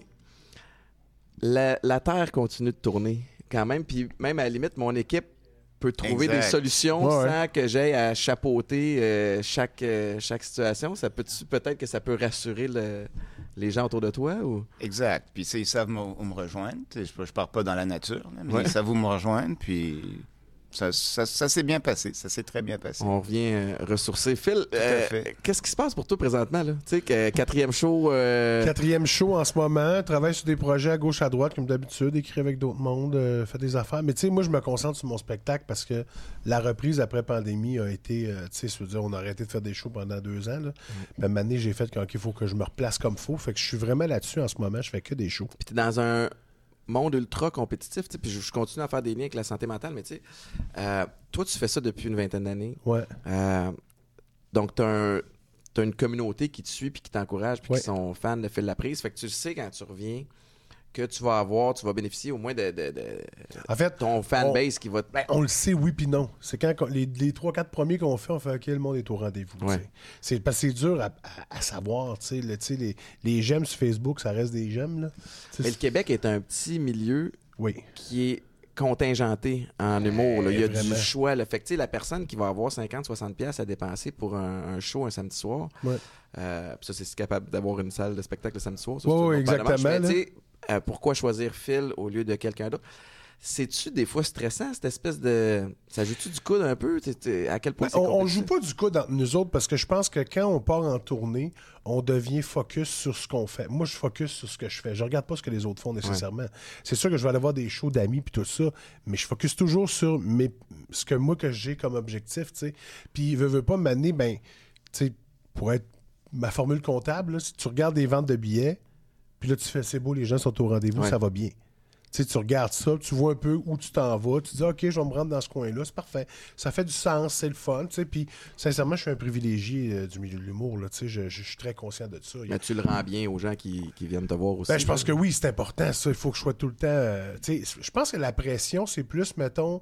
la, la Terre continue de tourner quand même, puis même à la limite, mon équipe peut trouver Exact. des solutions Ouais, ouais. sans que j'aie à chapeauter euh, chaque, euh, chaque situation. Ça peut peut-être que ça peut rassurer le- les gens autour de toi ou? Exact. Puis, ils savent me- où me rejoindre. Je, je pars pas dans la nature, mais Ouais. ils savent où me rejoindre. Puis, ça, ça, ça s'est bien passé. Ça s'est très bien passé. on revient euh, ressourcer. Phil, euh, qu'est-ce qui se passe pour toi présentement? Là? Tu sais, que quatrième show. euh, Quatrième show en ce moment, travaille sur des projets à gauche, à droite, comme d'habitude, écrit avec d'autres mondes, euh, fait des affaires. Mais tu sais, moi, je me concentre sur mon spectacle parce que la reprise après pandémie a été, euh, tu sais, je veux dire, on a arrêté de faire des shows pendant deux ans. Là. Mais maintenant, j'ai fait qu'il faut que je me replace comme faut. Fait que je suis vraiment là-dessus en ce moment, je fais que des shows. Puis t'es dans un monde ultra compétitif, puis je, je continue à faire des liens avec la santé mentale, mais tu sais, euh, toi, tu fais ça depuis une vingtaine d'années. Ouais. Euh, donc, tu as, une communauté qui te suit, puis qui t'encourage, puis Ouais. qui sont fans de Phil Laprise. Fait que tu le sais quand tu reviens que tu vas avoir, tu vas bénéficier au moins de, de- de En fait, ton fanbase qui va te. Ben, on le sait, oui puis non. C'est quand les, les 3-4 premiers qu'on fait, on fait OK, le monde est au rendez-vous. Ouais. C'est parce que c'est dur à, à- à savoir. tu sais, le- les, les j'aime sur Facebook, ça reste des j'aime. là. Mais le Québec est un petit milieu Oui. qui est contingenté en humour. là. Il y a vraiment. du choix. Là. Fait que, la personne qui va avoir 50-60$ piastres à dépenser pour un, un show un samedi soir, Ouais. euh, ça, c'est capable d'avoir une salle de spectacle le samedi soir. ça, manches. exactement, euh, pourquoi choisir Phil au lieu de quelqu'un d'autre? C'est-tu des fois stressant, cette espèce de. Ça joue-tu du coude un peu? À quel point Ben, c'est on, joue pas du coup dans nous autres parce que je pense que quand on part en tournée, on devient focus sur ce qu'on fait. Moi, je focus sur ce que je fais. Je regarde pas ce que les autres font nécessairement. C'est sûr que je vais aller voir des shows d'amis puis tout ça, mais je focus toujours sur mes, ce que moi que j'ai comme objectif, tu sais. Puis veut, veut pas m'amener, ben, tu sais, pour être ma formule comptable, là, si tu regardes des ventes de billets, puis là tu fais c'est beau, les gens sont au rendez-vous, Ouais. ça va bien. Tu sais, tu regardes ça, tu vois un peu où tu t'en vas, tu dis OK, je vais me rendre dans ce coin-là, c'est parfait. Ça fait du sens, c'est le fun, tu sais. Puis sincèrement, je suis un privilégié euh, du milieu de l'humour, là, tu sais, je, je- je suis très conscient de ça. Mais tu le rends bien aux gens qui, qui viennent te voir aussi. Ben, je pense là. que oui, c'est important, ça. Il faut que je sois tout le temps. euh, tu sais, je pense que la pression, c'est plus, mettons,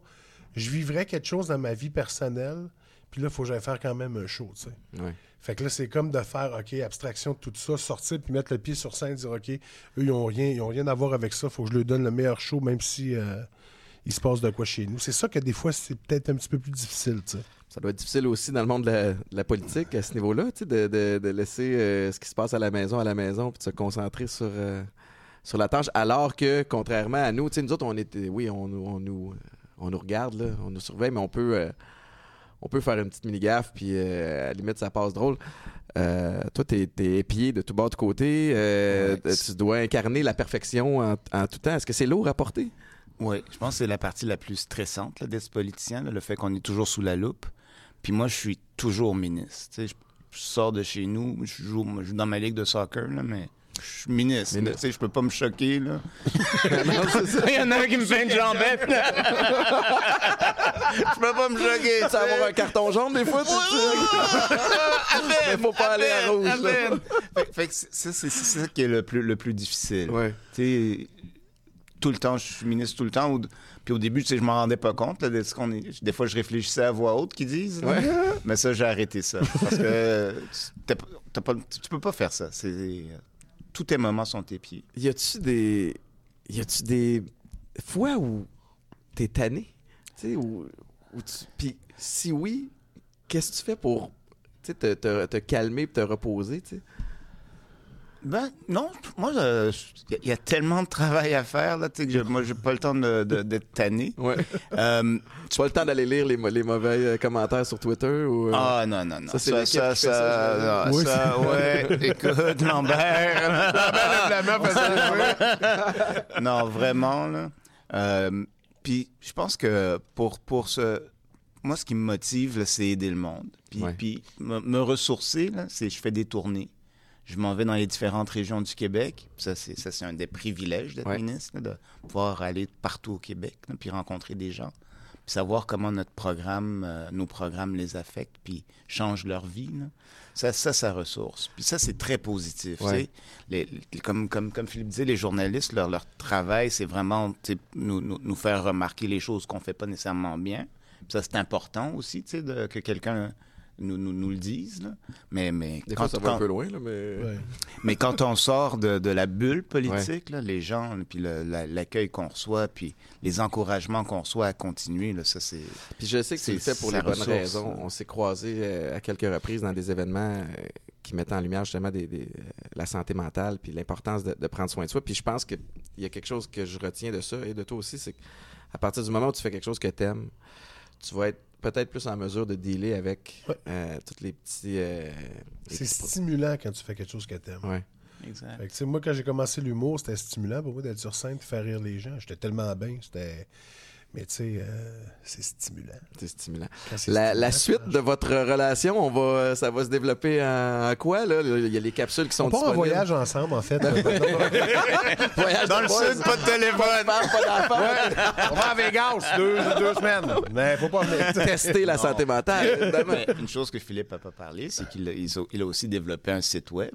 je vivrais quelque chose dans ma vie personnelle, puis là, il faut que j'aille faire quand même un show, tu sais. Ouais. Fait que là, c'est comme de faire, OK, abstraction de tout ça, sortir puis mettre le pied sur scène, dire, OK, eux, ils n'ont rien, ils ont rien à voir avec ça, faut que je leur donne le meilleur show, même si euh, il se passe de quoi chez nous. C'est ça que des fois, c'est peut-être un petit peu plus difficile, tu sais. Ça doit être difficile aussi dans le monde de la, politique à ce niveau-là, de, de- laisser euh, ce qui se passe à la maison à la maison puis de se concentrer sur, euh, sur la tâche. Alors que, contrairement à nous, nous autres, on était, oui, on, on nous, on nous regarde, on nous surveille, mais on peut, on peut faire une petite mini-gaffe puis euh, à la limite, ça passe drôle. Euh, toi, t'es es épié de tout bord de côté. euh, Ouais. tu dois incarner la perfection en, en tout temps. Est-ce que c'est lourd à porter? Oui, je pense que c'est la partie la plus stressante d'être politicien, là, le fait qu'on est toujours sous la loupe. Puis moi, je suis toujours ministre. Je sors de chez nous, je joue, je joue dans ma ligue de soccer, là, mais je suis ministre. Ministre. Tu sais, je peux pas me choquer. Là. Non, c'est ça. Il y en a un qui me fait une jambette. je peux pas me choquer. Tu sais avoir un carton jaune des fois, tu Mais faut pas aller à rouge. Fait, fait que c'est- ça, c'est ça qui est le plus, le plus difficile. Ouais. Tu sais, tout le temps, je suis ministre tout le temps. Au- Puis au début, tu sais, je m'en rendais pas compte. là, de ce qu'on est... Des fois, je réfléchissais à voix haute qu'ils disent. Ouais. Mais ça, j'ai arrêté ça. Parce que t'as pas- tu peux pas faire ça. C'est... Tous tes moments sont tes pieds. Y a-tu des. Y a-tu des fois où t'es tanné? Tu sais, où, tu. Puis si oui, qu'est-ce que tu fais pour te, te, te calmer et te reposer, tu? Ben, non, moi, il y, a tellement de travail à faire, là, tu sais, que je- moi, j'ai pas le temps de- de- d'être tanné. Ouais. Euh, tu as le temps d'aller lire les, mauvais euh, commentaires sur Twitter ou. euh, Ah non, non, non. Ça, c'est ça, ça, Oui, ça, ouais. Écoute, Lambert. non, vraiment, là. Euh, Puis je pense que pour, pour ce... Moi, ce qui me motive, là, c'est aider le monde. Puis, Ouais. puis me, me ressourcer, là, c'est je fais des tournées. Je m'en vais dans les différentes régions du Québec. Ça, c'est ça, c'est un des privilèges d'être Ouais. ministre, de pouvoir aller partout au Québec, là, puis rencontrer des gens puis savoir comment notre programme, euh, nos programmes les affectent, puis changent leur vie. là. Ça, ça, ça ressource. Puis ça, c'est très positif. tu Ouais. sais. Les- les- comme, comme, comme Philippe disait, les journalistes, leur, leur travail, c'est vraiment nous, nous, nous faire remarquer les choses qu'on fait pas nécessairement bien. Puis ça, c'est important aussi, tu sais, de- que quelqu'un nous, nous, nous le dise. là. Mais, mais Des quand, fois, ça va quand- un peu loin, là, mais. Ouais. mais quand on sort de, de la bulle politique, là, les gens, puis la- l'accueil qu'on reçoit, puis les encouragements qu'on reçoit à continuer, là, ça, c'est... Puis je sais que C'est- fais pour les bonnes raisons. On s'est croisés euh, à quelques reprises dans des événements euh, qui mettaient en lumière justement des, des- euh, la santé mentale puis l'importance de, de prendre soin de soi. Puis je pense qu'il y a quelque chose que je retiens de ça et de toi aussi, c'est qu'à partir du moment où tu fais quelque chose que tu aimes, tu vas être peut-être plus en mesure de dealer avec Ouais. euh, tous les petits... euh, C'est stimulant quand tu fais quelque chose que t'aimes. Ouais. Exact. Fait que, tu sais, moi, quand j'ai commencé l'humour, c'était stimulant pour moi d'être sur scène et faire rire les gens. J'étais tellement bien. C'était... Mais tu sais, euh, c'est stimulant. C'est stimulant. La, suite de votre relation, on va, ça va se développer en, en quoi, là? Il y a les capsules qui sont On part en disponibles. voyage ensemble, en fait. Voyage Dans le boys. sud, pas de téléphone. Pas de femme, pas d'enfant. On va à Vegas deux, deux semaines. Mais faut pas venir. Tester la Non. santé mentale. Mais une chose que Philippe n'a pas parlé, c'est qu'il a, il aussi développé un site web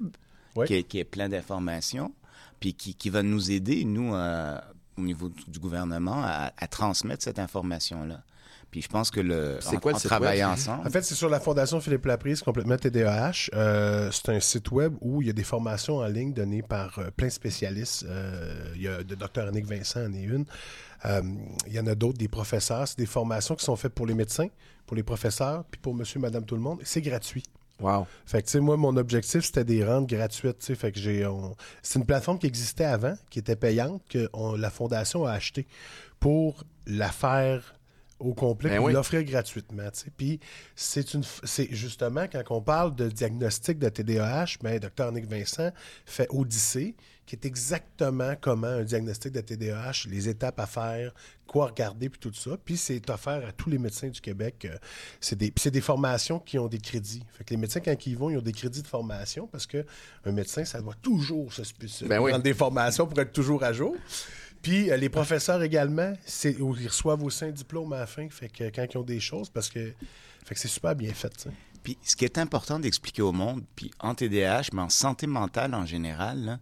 Oui. qui, est, qui est plein d'informations, puis qui, qui va nous aider, nous, euh, au niveau du, gouvernement, à, à transmettre cette information-là. Puis je pense que le, C'est quoi le en site travaillant web? ensemble, En fait, c'est sur la Fondation Philippe Laprise, complètement TDAH. Euh, c'est un site web où il y a des formations en ligne données par euh, plein de spécialistes. Euh, il y a le docteur Annick Vincent en est une. Euh, il y en a d'autres, des professeurs. C'est des formations qui sont faites pour les médecins, pour les professeurs, puis pour monsieur, madame, tout le monde. C'est gratuit. Wow. Fait que, tu sais, moi, mon objectif, c'était des rendre gratuites, tu sais. Fait que j'ai... on- C'est une plateforme qui existait avant, qui était payante, que on- la Fondation a acheté pour la faire au complet, Ben oui. l'offrir gratuitement, tu sais. Puis c'est une... C'est justement, quand on parle de diagnostic de TDAH, ben, Dr. Nick Vincent fait Odyssée, qui est exactement comment un diagnostic de TDAH, les étapes à faire, quoi regarder, puis tout ça. Puis c'est offert à tous les médecins du Québec. euh, C'est des, puis c'est des formations qui ont des crédits. Fait que les médecins, quand ils y vont, ils ont des crédits de formation parce qu'un médecin, ça doit toujours se spécialiser Ben oui. prendre des formations pour être toujours à jour. Puis euh, les professeurs également, c'est, ils reçoivent aussi un diplôme à la fin. Fait que quand ils ont des choses, parce que, fait que c'est super bien fait. Puis ce qui est important d'expliquer au monde, puis en TDAH, mais en santé mentale en général, là,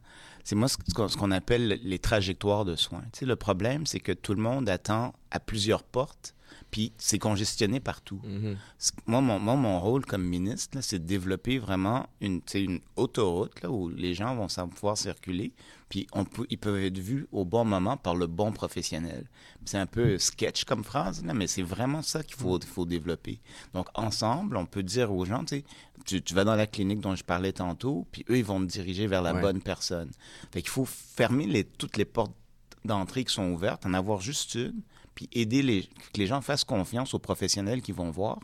c'est moi ce qu'on appelle les trajectoires de soins. Le problème, c'est que tout le monde attend à plusieurs portes, puis c'est congestionné partout. C'est- Moi, mon, moi, mon rôle comme ministre, c'est de développer vraiment une, une autoroute là, où les gens vont pouvoir circuler, puis on peut, ils peuvent être vus au bon moment par le bon professionnel. C'est un peu sketch comme phrase, là, mais c'est vraiment ça qu'il faut, il faut développer. Donc, ensemble, on peut dire aux gens, tu tu, tu vas dans la clinique dont je parlais tantôt, puis eux, ils vont te diriger vers la Ouais. bonne personne. Fait qu'il faut fermer les, toutes les portes d'entrée qui sont ouvertes, en avoir juste une, puis aider les, que les gens fassent confiance aux professionnels qu'ils vont voir,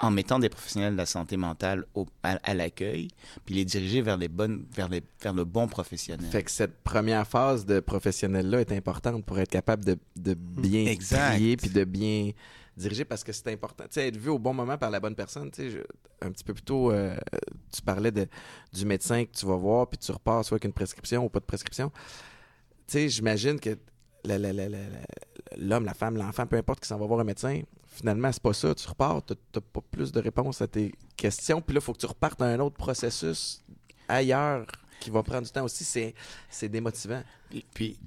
en mettant des professionnels de la santé mentale au- à, à l'accueil, puis les diriger vers, les bonnes, vers, les, vers le bon professionnel. Fait que cette première phase de professionnel-là est importante pour être capable de, de bien Exact. trier puis de bien diriger parce que c'est important. Tu sais, être vu au bon moment par la bonne personne. Tu sais, je- un petit peu plus tôt, euh, tu parlais de, du médecin que tu vas voir puis tu repars soit avec une prescription ou pas de prescription. Tu sais, j'imagine que la- la- la- la- la- l'homme, la femme, l'enfant, peu importe qui s'en va voir un médecin, finalement, c'est pas ça. Tu repars, t'as t'as pas plus de réponses à tes questions. Puis là, il faut que tu repartes à un autre processus ailleurs qui va prendre du temps aussi. C'est démotivant. Puis, puis,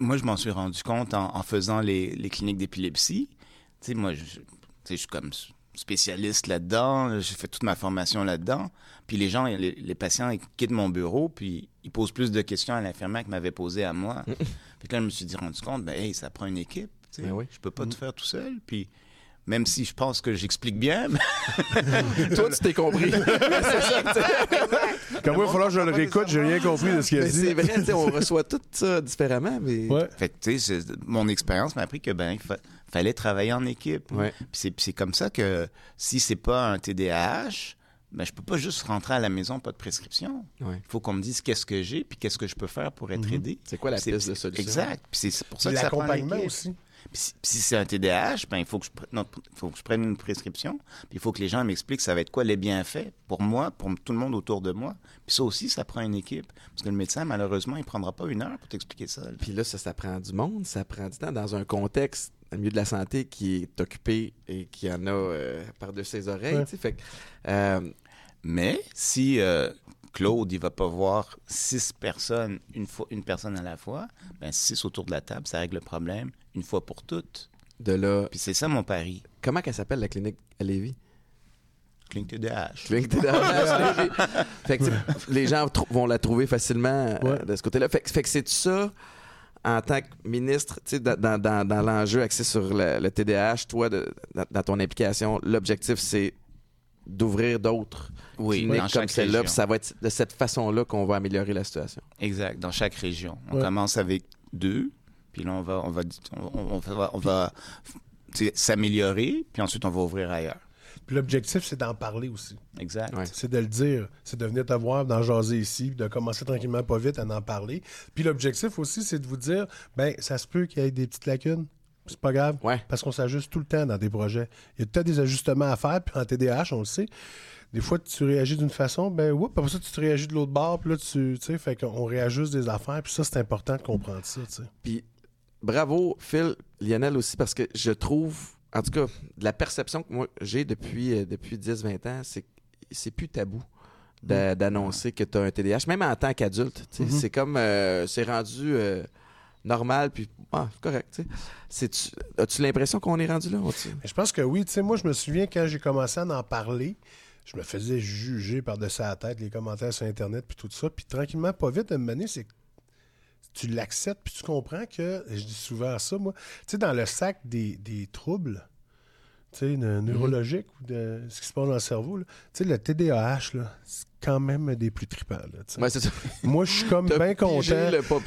moi, je m'en suis rendu compte en, en faisant les, les cliniques d'épilepsie. Tu sais, moi, je, tu sais, je suis comme spécialiste là-dedans. J'ai fait toute ma formation là-dedans. Puis les gens, les, les patients, ils quittent mon bureau, puis ils posent plus de questions à l'infirmière que m'avait posé à moi. puis là, je me suis dit, rendu compte, ben, hey, ça prend une équipe. tu sais. Ben oui. Je peux pas tout faire tout seul. Puis même si je pense que j'explique bien, mais Toi, tu t'es compris. c'est ça, tu sais. Comme moi, il va falloir que je le réécoute, j'ai rien compris de ce qu'il a dit. c'est vrai, on reçoit tout ça différemment, mais. Ouais. Fait que, tu sais, c'est- mon expérience m'a appris que ben, il fa- fallait travailler en équipe. Ouais. Puis c'est comme ça que si c'est pas un TDAH, ben, je peux pas juste rentrer à la maison, pas de prescription. Ouais. Il faut qu'on me dise qu'est-ce que j'ai, puis qu'est-ce que je peux faire pour être aidé. C'est quoi la piste de solution? Exact. Puis c'est, pour ça Puis que ça prend aussi. Puis si, c'est un TDAH, ben, il faut que, je, pre- non, faut que je prenne une prescription. Puis il faut que les gens m'expliquent ça va être quoi les bienfaits pour moi, pour tout le monde autour de moi. Puis ça aussi, ça prend une équipe. Parce que le médecin, malheureusement, il prendra pas une heure pour t'expliquer ça. Puis là, ça, ça prend du monde, ça prend du temps dans un contexte, le milieu de la santé, qui est occupé et qui en a euh, par-dessus ses oreilles. Ouais. tu sais. Fait que, euh, Mais si euh, Claude, il va pas voir six personnes, une, fois, une personne à la fois, ben six autour de la table, ça règle le problème une fois pour toutes. de là. Puis c'est ça mon pari. Comment qu'elle s'appelle la clinique à Lévis? Clinique TDAH. Clinique Lévis. Fait que, les gens vont la trouver facilement euh, Ouais. de ce côté-là. Fait, que- fait que c'est ça, en tant que ministre, tu sais, dans, dans- l'enjeu axé sur le, le TDAH, toi, de- dans, dans ton implication, l'objectif, c'est d'ouvrir d'autres Oui, cliniques comme celle-là. Puis ça va être de cette façon-là qu'on va améliorer la situation. Exact, dans chaque région. On Ouais. commence avec deux, puis là, on va, on va, on, on va, on va s'améliorer, puis ensuite, on va ouvrir ailleurs. Puis l'objectif, c'est d'en parler aussi. Exact. Ouais. C'est de le dire. C'est de venir te voir, d'en jaser ici, puis de commencer tranquillement, pas vite, à en parler. Puis l'objectif aussi, c'est de vous dire, ben ça se peut qu'il y ait des petites lacunes. C'est pas grave. Ouais. Parce qu'on s'ajuste tout le temps dans des projets. Il y a peut-être des ajustements à faire, puis en TDAH, on le sait. Des fois, tu réagis d'une façon, ben, oups, après ça, tu te réagis de l'autre bord, puis là, tu tu sais, fait qu'on réajuste des affaires, puis ça, c'est important de comprendre ça, tu sais. Puis bravo, Phil, Lionel aussi, parce que je trouve, en tout cas, de la perception que moi j'ai depuis, euh, depuis 10-20 ans, c'est que c'est plus tabou d'a- d'annoncer que tu as un TDAH, même en tant qu'adulte. Mhm. C'est comme, euh, c'est rendu euh, normal, puis ah, correct. As-tu l'impression qu'on est rendu là? je pense que oui. Tu sais, moi, je me souviens quand j'ai commencé à en parler, je me faisais juger par-dessus la tête, les commentaires sur Internet, puis tout ça. Puis tranquillement, pas vite, un moment donné, c'est tu l'acceptes, puis tu comprends que, je dis souvent ça, moi, tu sais, dans le sac des, des troubles, tu sais, de- neurologiques ou de ce qui se passe dans le cerveau, tu sais, le TDAH, là, c'est quand même des plus tripants. là. Ouais, ça. Moi, je suis comme bien content.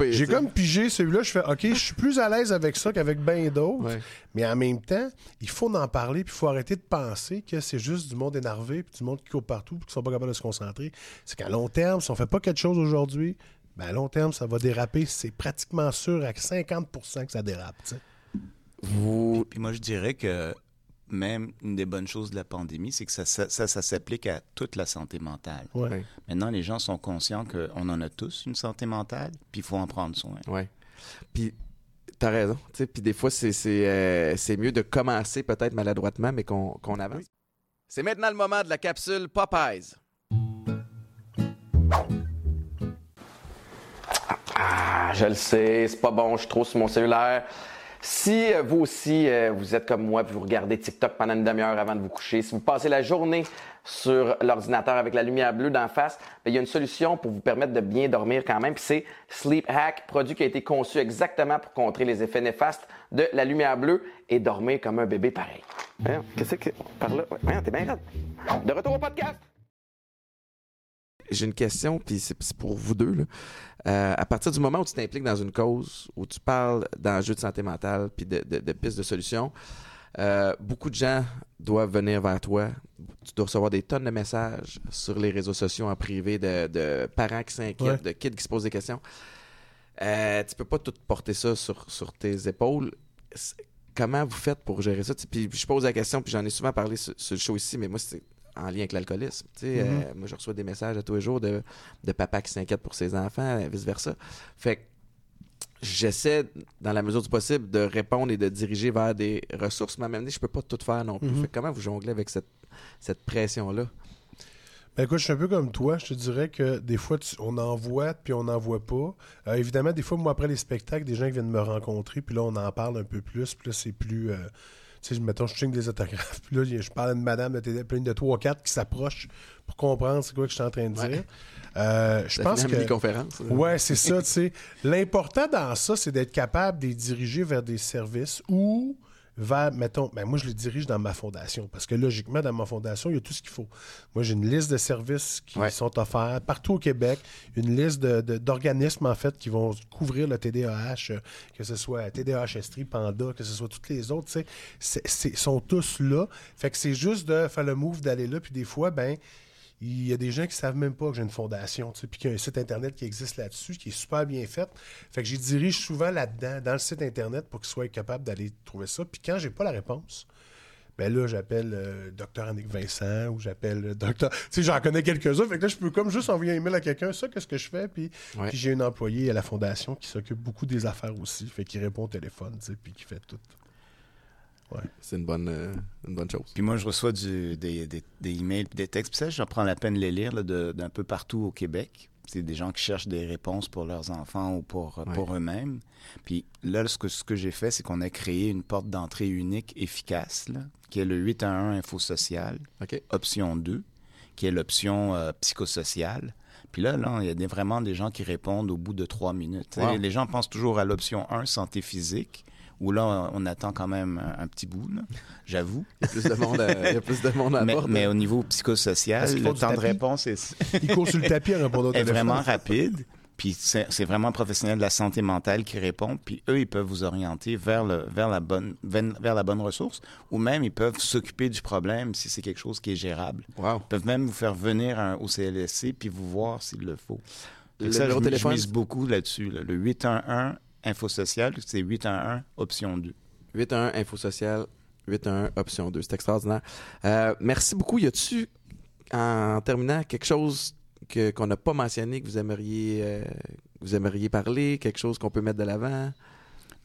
J'ai comme pigé celui-là, je fais OK, je suis plus à l'aise avec ça qu'avec bien d'autres. Ouais. Mais en même temps, il faut en parler, puis il faut arrêter de penser que c'est juste du monde énervé, puis du monde qui court partout, puis qui sont pas capables de se concentrer. C'est qu'à long terme, si on fait pas quelque chose aujourd'hui, ben à long terme, ça va déraper. C'est pratiquement sûr à 50% que ça dérape. tu sais. Vous... Puis moi, je dirais que même une des bonnes choses de la pandémie, c'est que ça, ça, ça, ça s'applique à toute la santé mentale. Ouais. Ouais. Maintenant, les gens sont conscients qu'on en a tous une santé mentale, puis il faut en prendre soin. Ouais. Puis, t'as raison. Puis des fois, c'est c'est, euh, c'est mieux de commencer peut-être maladroitement, mais qu'on qu'on avance. C'est maintenant le moment de la capsule Popeyes. Ah, je le sais, c'est pas bon, je suis trop sur mon cellulaire. Si euh, vous aussi, euh, vous êtes comme moi, puis vous regardez TikTok pendant une demi-heure avant de vous coucher, si vous passez la journée sur l'ordinateur avec la lumière bleue d'en face, ben, il y a une solution pour vous permettre de bien dormir quand même, puis c'est Sleep Hack, produit qui a été conçu exactement pour contrer les effets néfastes de la lumière bleue et dormir comme un bébé pareil. Voyons, Qu'est-ce que... Par là... Voyons, t'es bien raide. De retour au podcast! J'ai une question, puis c'est c'est pour vous deux. là. Euh, à partir du moment où tu t'impliques dans une cause, où tu parles d'enjeux de santé mentale, puis de, de- de pistes de solutions, euh, beaucoup de gens doivent venir vers toi. Tu dois recevoir des tonnes de messages sur les réseaux sociaux en privé de, de parents qui s'inquiètent, de kids qui se posent des questions. Euh, tu peux pas tout porter ça sur, sur tes épaules. Comment vous faites pour gérer ça? Puis je pose la question, puis j'en ai souvent parlé sur, sur le show ici, mais moi, c'est en lien avec l'alcoolisme. Mhm. euh, moi, je reçois des messages à tous les jours de, de papa qui s'inquiète pour ses enfants, vice-versa. Fait que j'essaie, dans la mesure du possible, de répondre et de diriger vers des ressources, mais à un moment donné, je peux pas tout faire non plus. Mhm. Fait que comment vous jonglez avec cette, cette pression-là? Ben écoute, je suis un peu comme toi. Je te dirais que des fois, tu- on en voit, puis on n'en voit pas. Euh, évidemment, des fois, moi, après les spectacles, des gens qui viennent me rencontrer, puis là, on en parle un peu plus. Puis là, c'est plus... euh, sais, mettons, je signe des autographes. Puis là, je parle à une madame de pleine de 3 ou 4 qui s'approche pour comprendre c'est quoi que je suis en train de Ouais. dire. Euh, je pense que... mini-conférence. là. Ouais, c'est ça, tu sais. L'important dans ça, c'est d'être capable de les diriger vers des services ou vers, mettons, ben moi, je les dirige dans ma fondation parce que logiquement, dans ma fondation, il y a tout ce qu'il faut. Moi, j'ai une liste de services qui Ouais. sont offerts partout au Québec, une liste de- de- d'organismes, en fait, qui vont couvrir le TDAH, euh, que ce soit TDAH Estrie, Panda, que ce soit toutes les autres, tu sais, sont tous là. Fait que c'est juste de faire le move d'aller là, puis des fois, ben, il y a des gens qui savent même pas que j'ai une fondation, tu sais, puis qu'il y a un site Internet qui existe là-dessus, qui est super bien fait. Fait que j'y dirige souvent là-dedans, dans le site Internet, pour qu'ils soient capables d'aller trouver ça. Puis quand j'ai pas la réponse, ben là, j'appelle euh, Dr. Annick Vincent ou j'appelle euh, Dr. Tu sais, j'en connais quelques-uns. Fait que là, je peux comme juste envoyer un email à quelqu'un, ça, qu'est-ce que je fais? Puis, Ouais. puis j'ai un employé à la fondation qui s'occupe beaucoup des affaires aussi, fait qu'il répond au téléphone, tu sais, puis qui fait tout. C'est une bonne, euh, une bonne chose. Puis moi, je reçois du- des, des, des emails des textes. Puis ça, j'en prends la peine de les lire d'un peu partout au Québec. C'est des gens qui cherchent des réponses pour leurs enfants ou pour, Ouais. pour eux-mêmes. Puis là, ce que, ce que j'ai fait, c'est qu'on a créé une porte d'entrée unique efficace, là, qui est le 811 Info Social, option 2, qui est l'option euh, psychosociale. Puis là, là, il y a des- vraiment des gens qui répondent au bout de trois minutes. Wow. Les gens pensent toujours à l'option 1, santé physique, où là, on attend quand même un, un petit bout, j'avoue. Il y a plus de monde à, il y a plus de monde à la Mais, au niveau psychosocial, le temps de réponse est, Il court sur le tapis au est téléphone. vraiment rapide. Puis c'est vraiment un professionnel de la santé mentale qui répond. Puis eux, ils peuvent vous orienter vers, le, vers, la, bonne, vers, la bonne ressource. Ou même, ils peuvent s'occuper du problème si c'est quelque chose qui est gérable. Wow. Ils peuvent même vous faire venir un- au CLSC puis vous voir s'il le faut. Le ça, je, mise beaucoup là-dessus. là. Le 811 Info Social, c'est 811 option 2. 81 Info Social, 81 Option 2. C'est extraordinaire. Euh, merci beaucoup. Y a-tu, en terminant, quelque chose que, qu'on n'a pas mentionné que vous aimeriez, euh, vous aimeriez parler, quelque chose qu'on peut mettre de l'avant?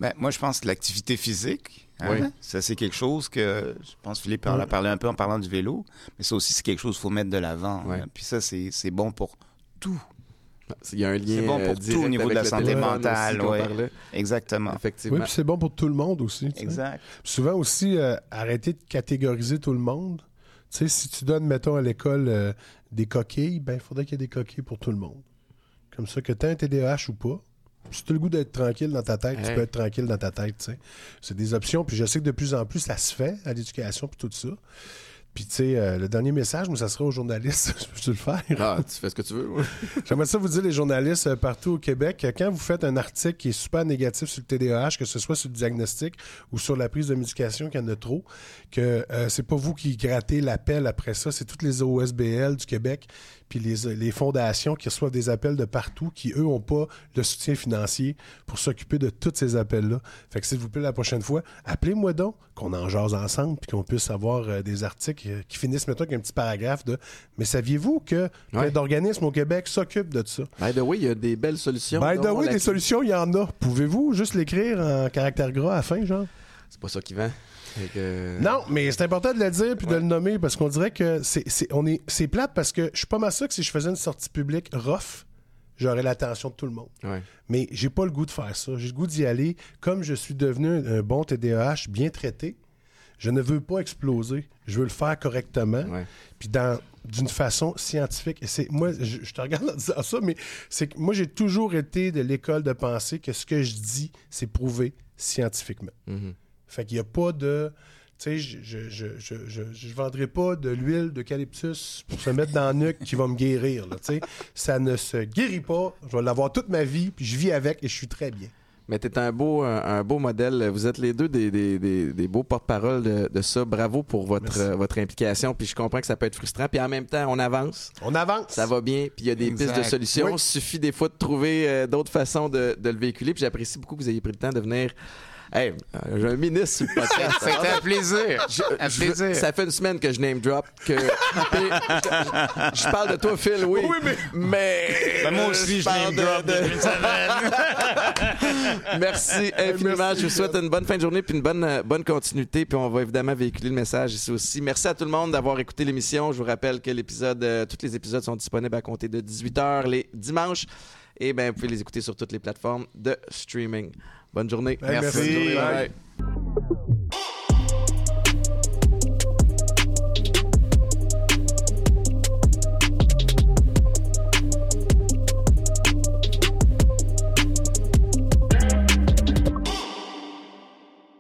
Ben, moi, je pense que l'activité physique, hein, Oui. ça, c'est quelque chose que, je pense que Philippe en a Ouais. parlé un peu en parlant du vélo, mais ça aussi, c'est quelque chose qu'il faut mettre de l'avant. Ouais. hein. Puis ça, c'est c'est bon pour tout. Il y a un lien C'est bon pour euh, tout au niveau de la santé mentale, aussi ouais. Exactement. Effectivement. Oui, puis c'est bon pour tout le monde aussi. Exact. Souvent aussi, euh, arrêter de catégoriser tout le monde. Tu sais, si tu donnes, mettons, à l'école euh, des coquilles, ben, il faudrait qu'il y ait des coquilles pour tout le monde. Comme ça, que tu un TDAH ou pas, si tu as le goût d'être tranquille dans ta tête, tu peux être tranquille dans ta tête, tu sais. C'est des options, puis je sais que de plus en plus, ça se fait à l'éducation, puis tout ça. Puis, tu sais, euh, le dernier message, moi, ça serait aux journalistes. Je peux le faire? Ah, tu fais ce que tu veux. ouais. J'aimerais ça vous dire, les journalistes euh, partout au Québec, que quand vous faites un article qui est super négatif sur le TDAH, que ce soit sur le diagnostic ou sur la prise de médication, qu'il y en a trop, que euh, c'est pas vous qui grattez l'appel après ça, c'est toutes les OSBL du Québec, puis les, les fondations qui reçoivent des appels de partout, qui, eux, ont pas le soutien financier pour s'occuper de tous ces appels-là. Fait que s'il vous plaît, la prochaine fois, appelez-moi donc, qu'on en jase ensemble, puis qu'on puisse avoir euh, des articles euh, qui finissent, mettons, avec un petit paragraphe de « Mais saviez-vous que plein Ouais. d'organismes au Québec s'occupent de ça? » By the way, il y a des belles solutions. By the way, la- des solutions, il y en a. Pouvez-vous juste l'écrire en caractère gras à la fin, genre? C'est pas ça qui vend. Que- Non, mais c'est important de le dire puis de le nommer parce qu'on dirait que c'est c'est- on est c'est plate parce que je suis pas mal sûr que si je faisais une sortie publique rough, j'aurais l'attention de tout le monde. Ouais. Mais j'ai pas le goût de faire ça. J'ai le goût d'y aller comme je suis devenu un, bon TDAH bien traité. Je ne veux pas exploser. Je veux le faire correctement. Ouais. puis dans d'une façon scientifique. Et c'est moi, je, je te regarde en disant ça, mais c'est que moi j'ai toujours été de l'école de penser que ce que je dis, c'est prouvé scientifiquement. Mhm. Fait qu'il n'y a pas de. Tu sais, je je, je, je, je, je vendrai pas de l'huile d'eucalyptus pour se mettre dans la nuque qui va me guérir. Là, tu sais. ça ne se guérit pas. Je vais l'avoir toute ma vie, puis je vis avec et je suis très bien. Mais t'es un beau, un, un beau modèle. Vous êtes les deux des, des, des, des beaux porte-parole de, de ça. Bravo pour votre, euh, votre implication. Puis je comprends que ça peut être frustrant. Puis en même temps, on avance. On avance. Ça va bien, puis il y a des Exact. pistes de solutions. Oui. Il suffit des fois de trouver euh, d'autres façons de, de le véhiculer. Puis j'apprécie beaucoup que vous ayez pris le temps de venir. Hey, euh, j'ai un ministre sur le podcast. C'était un plaisir. Je- Un je- plaisir. ça fait une semaine que je name drop. Que, je, je parle de toi, Phil, oui. Oui, mais- mais. Ben, moi aussi, je parle name drop de- de- depuis une semaine. Merci infiniment. Merci, je vous souhaite une bonne fin de journée puis une bonne, euh, bonne continuité. Puis on va évidemment véhiculer le message ici aussi. Merci à tout le monde d'avoir écouté l'émission. Je vous rappelle que l'épisode, euh, tous les épisodes sont disponibles à compter de 18h les dimanches. Et ben, vous pouvez les écouter sur toutes les plateformes de streaming. Bonne journée. Merci.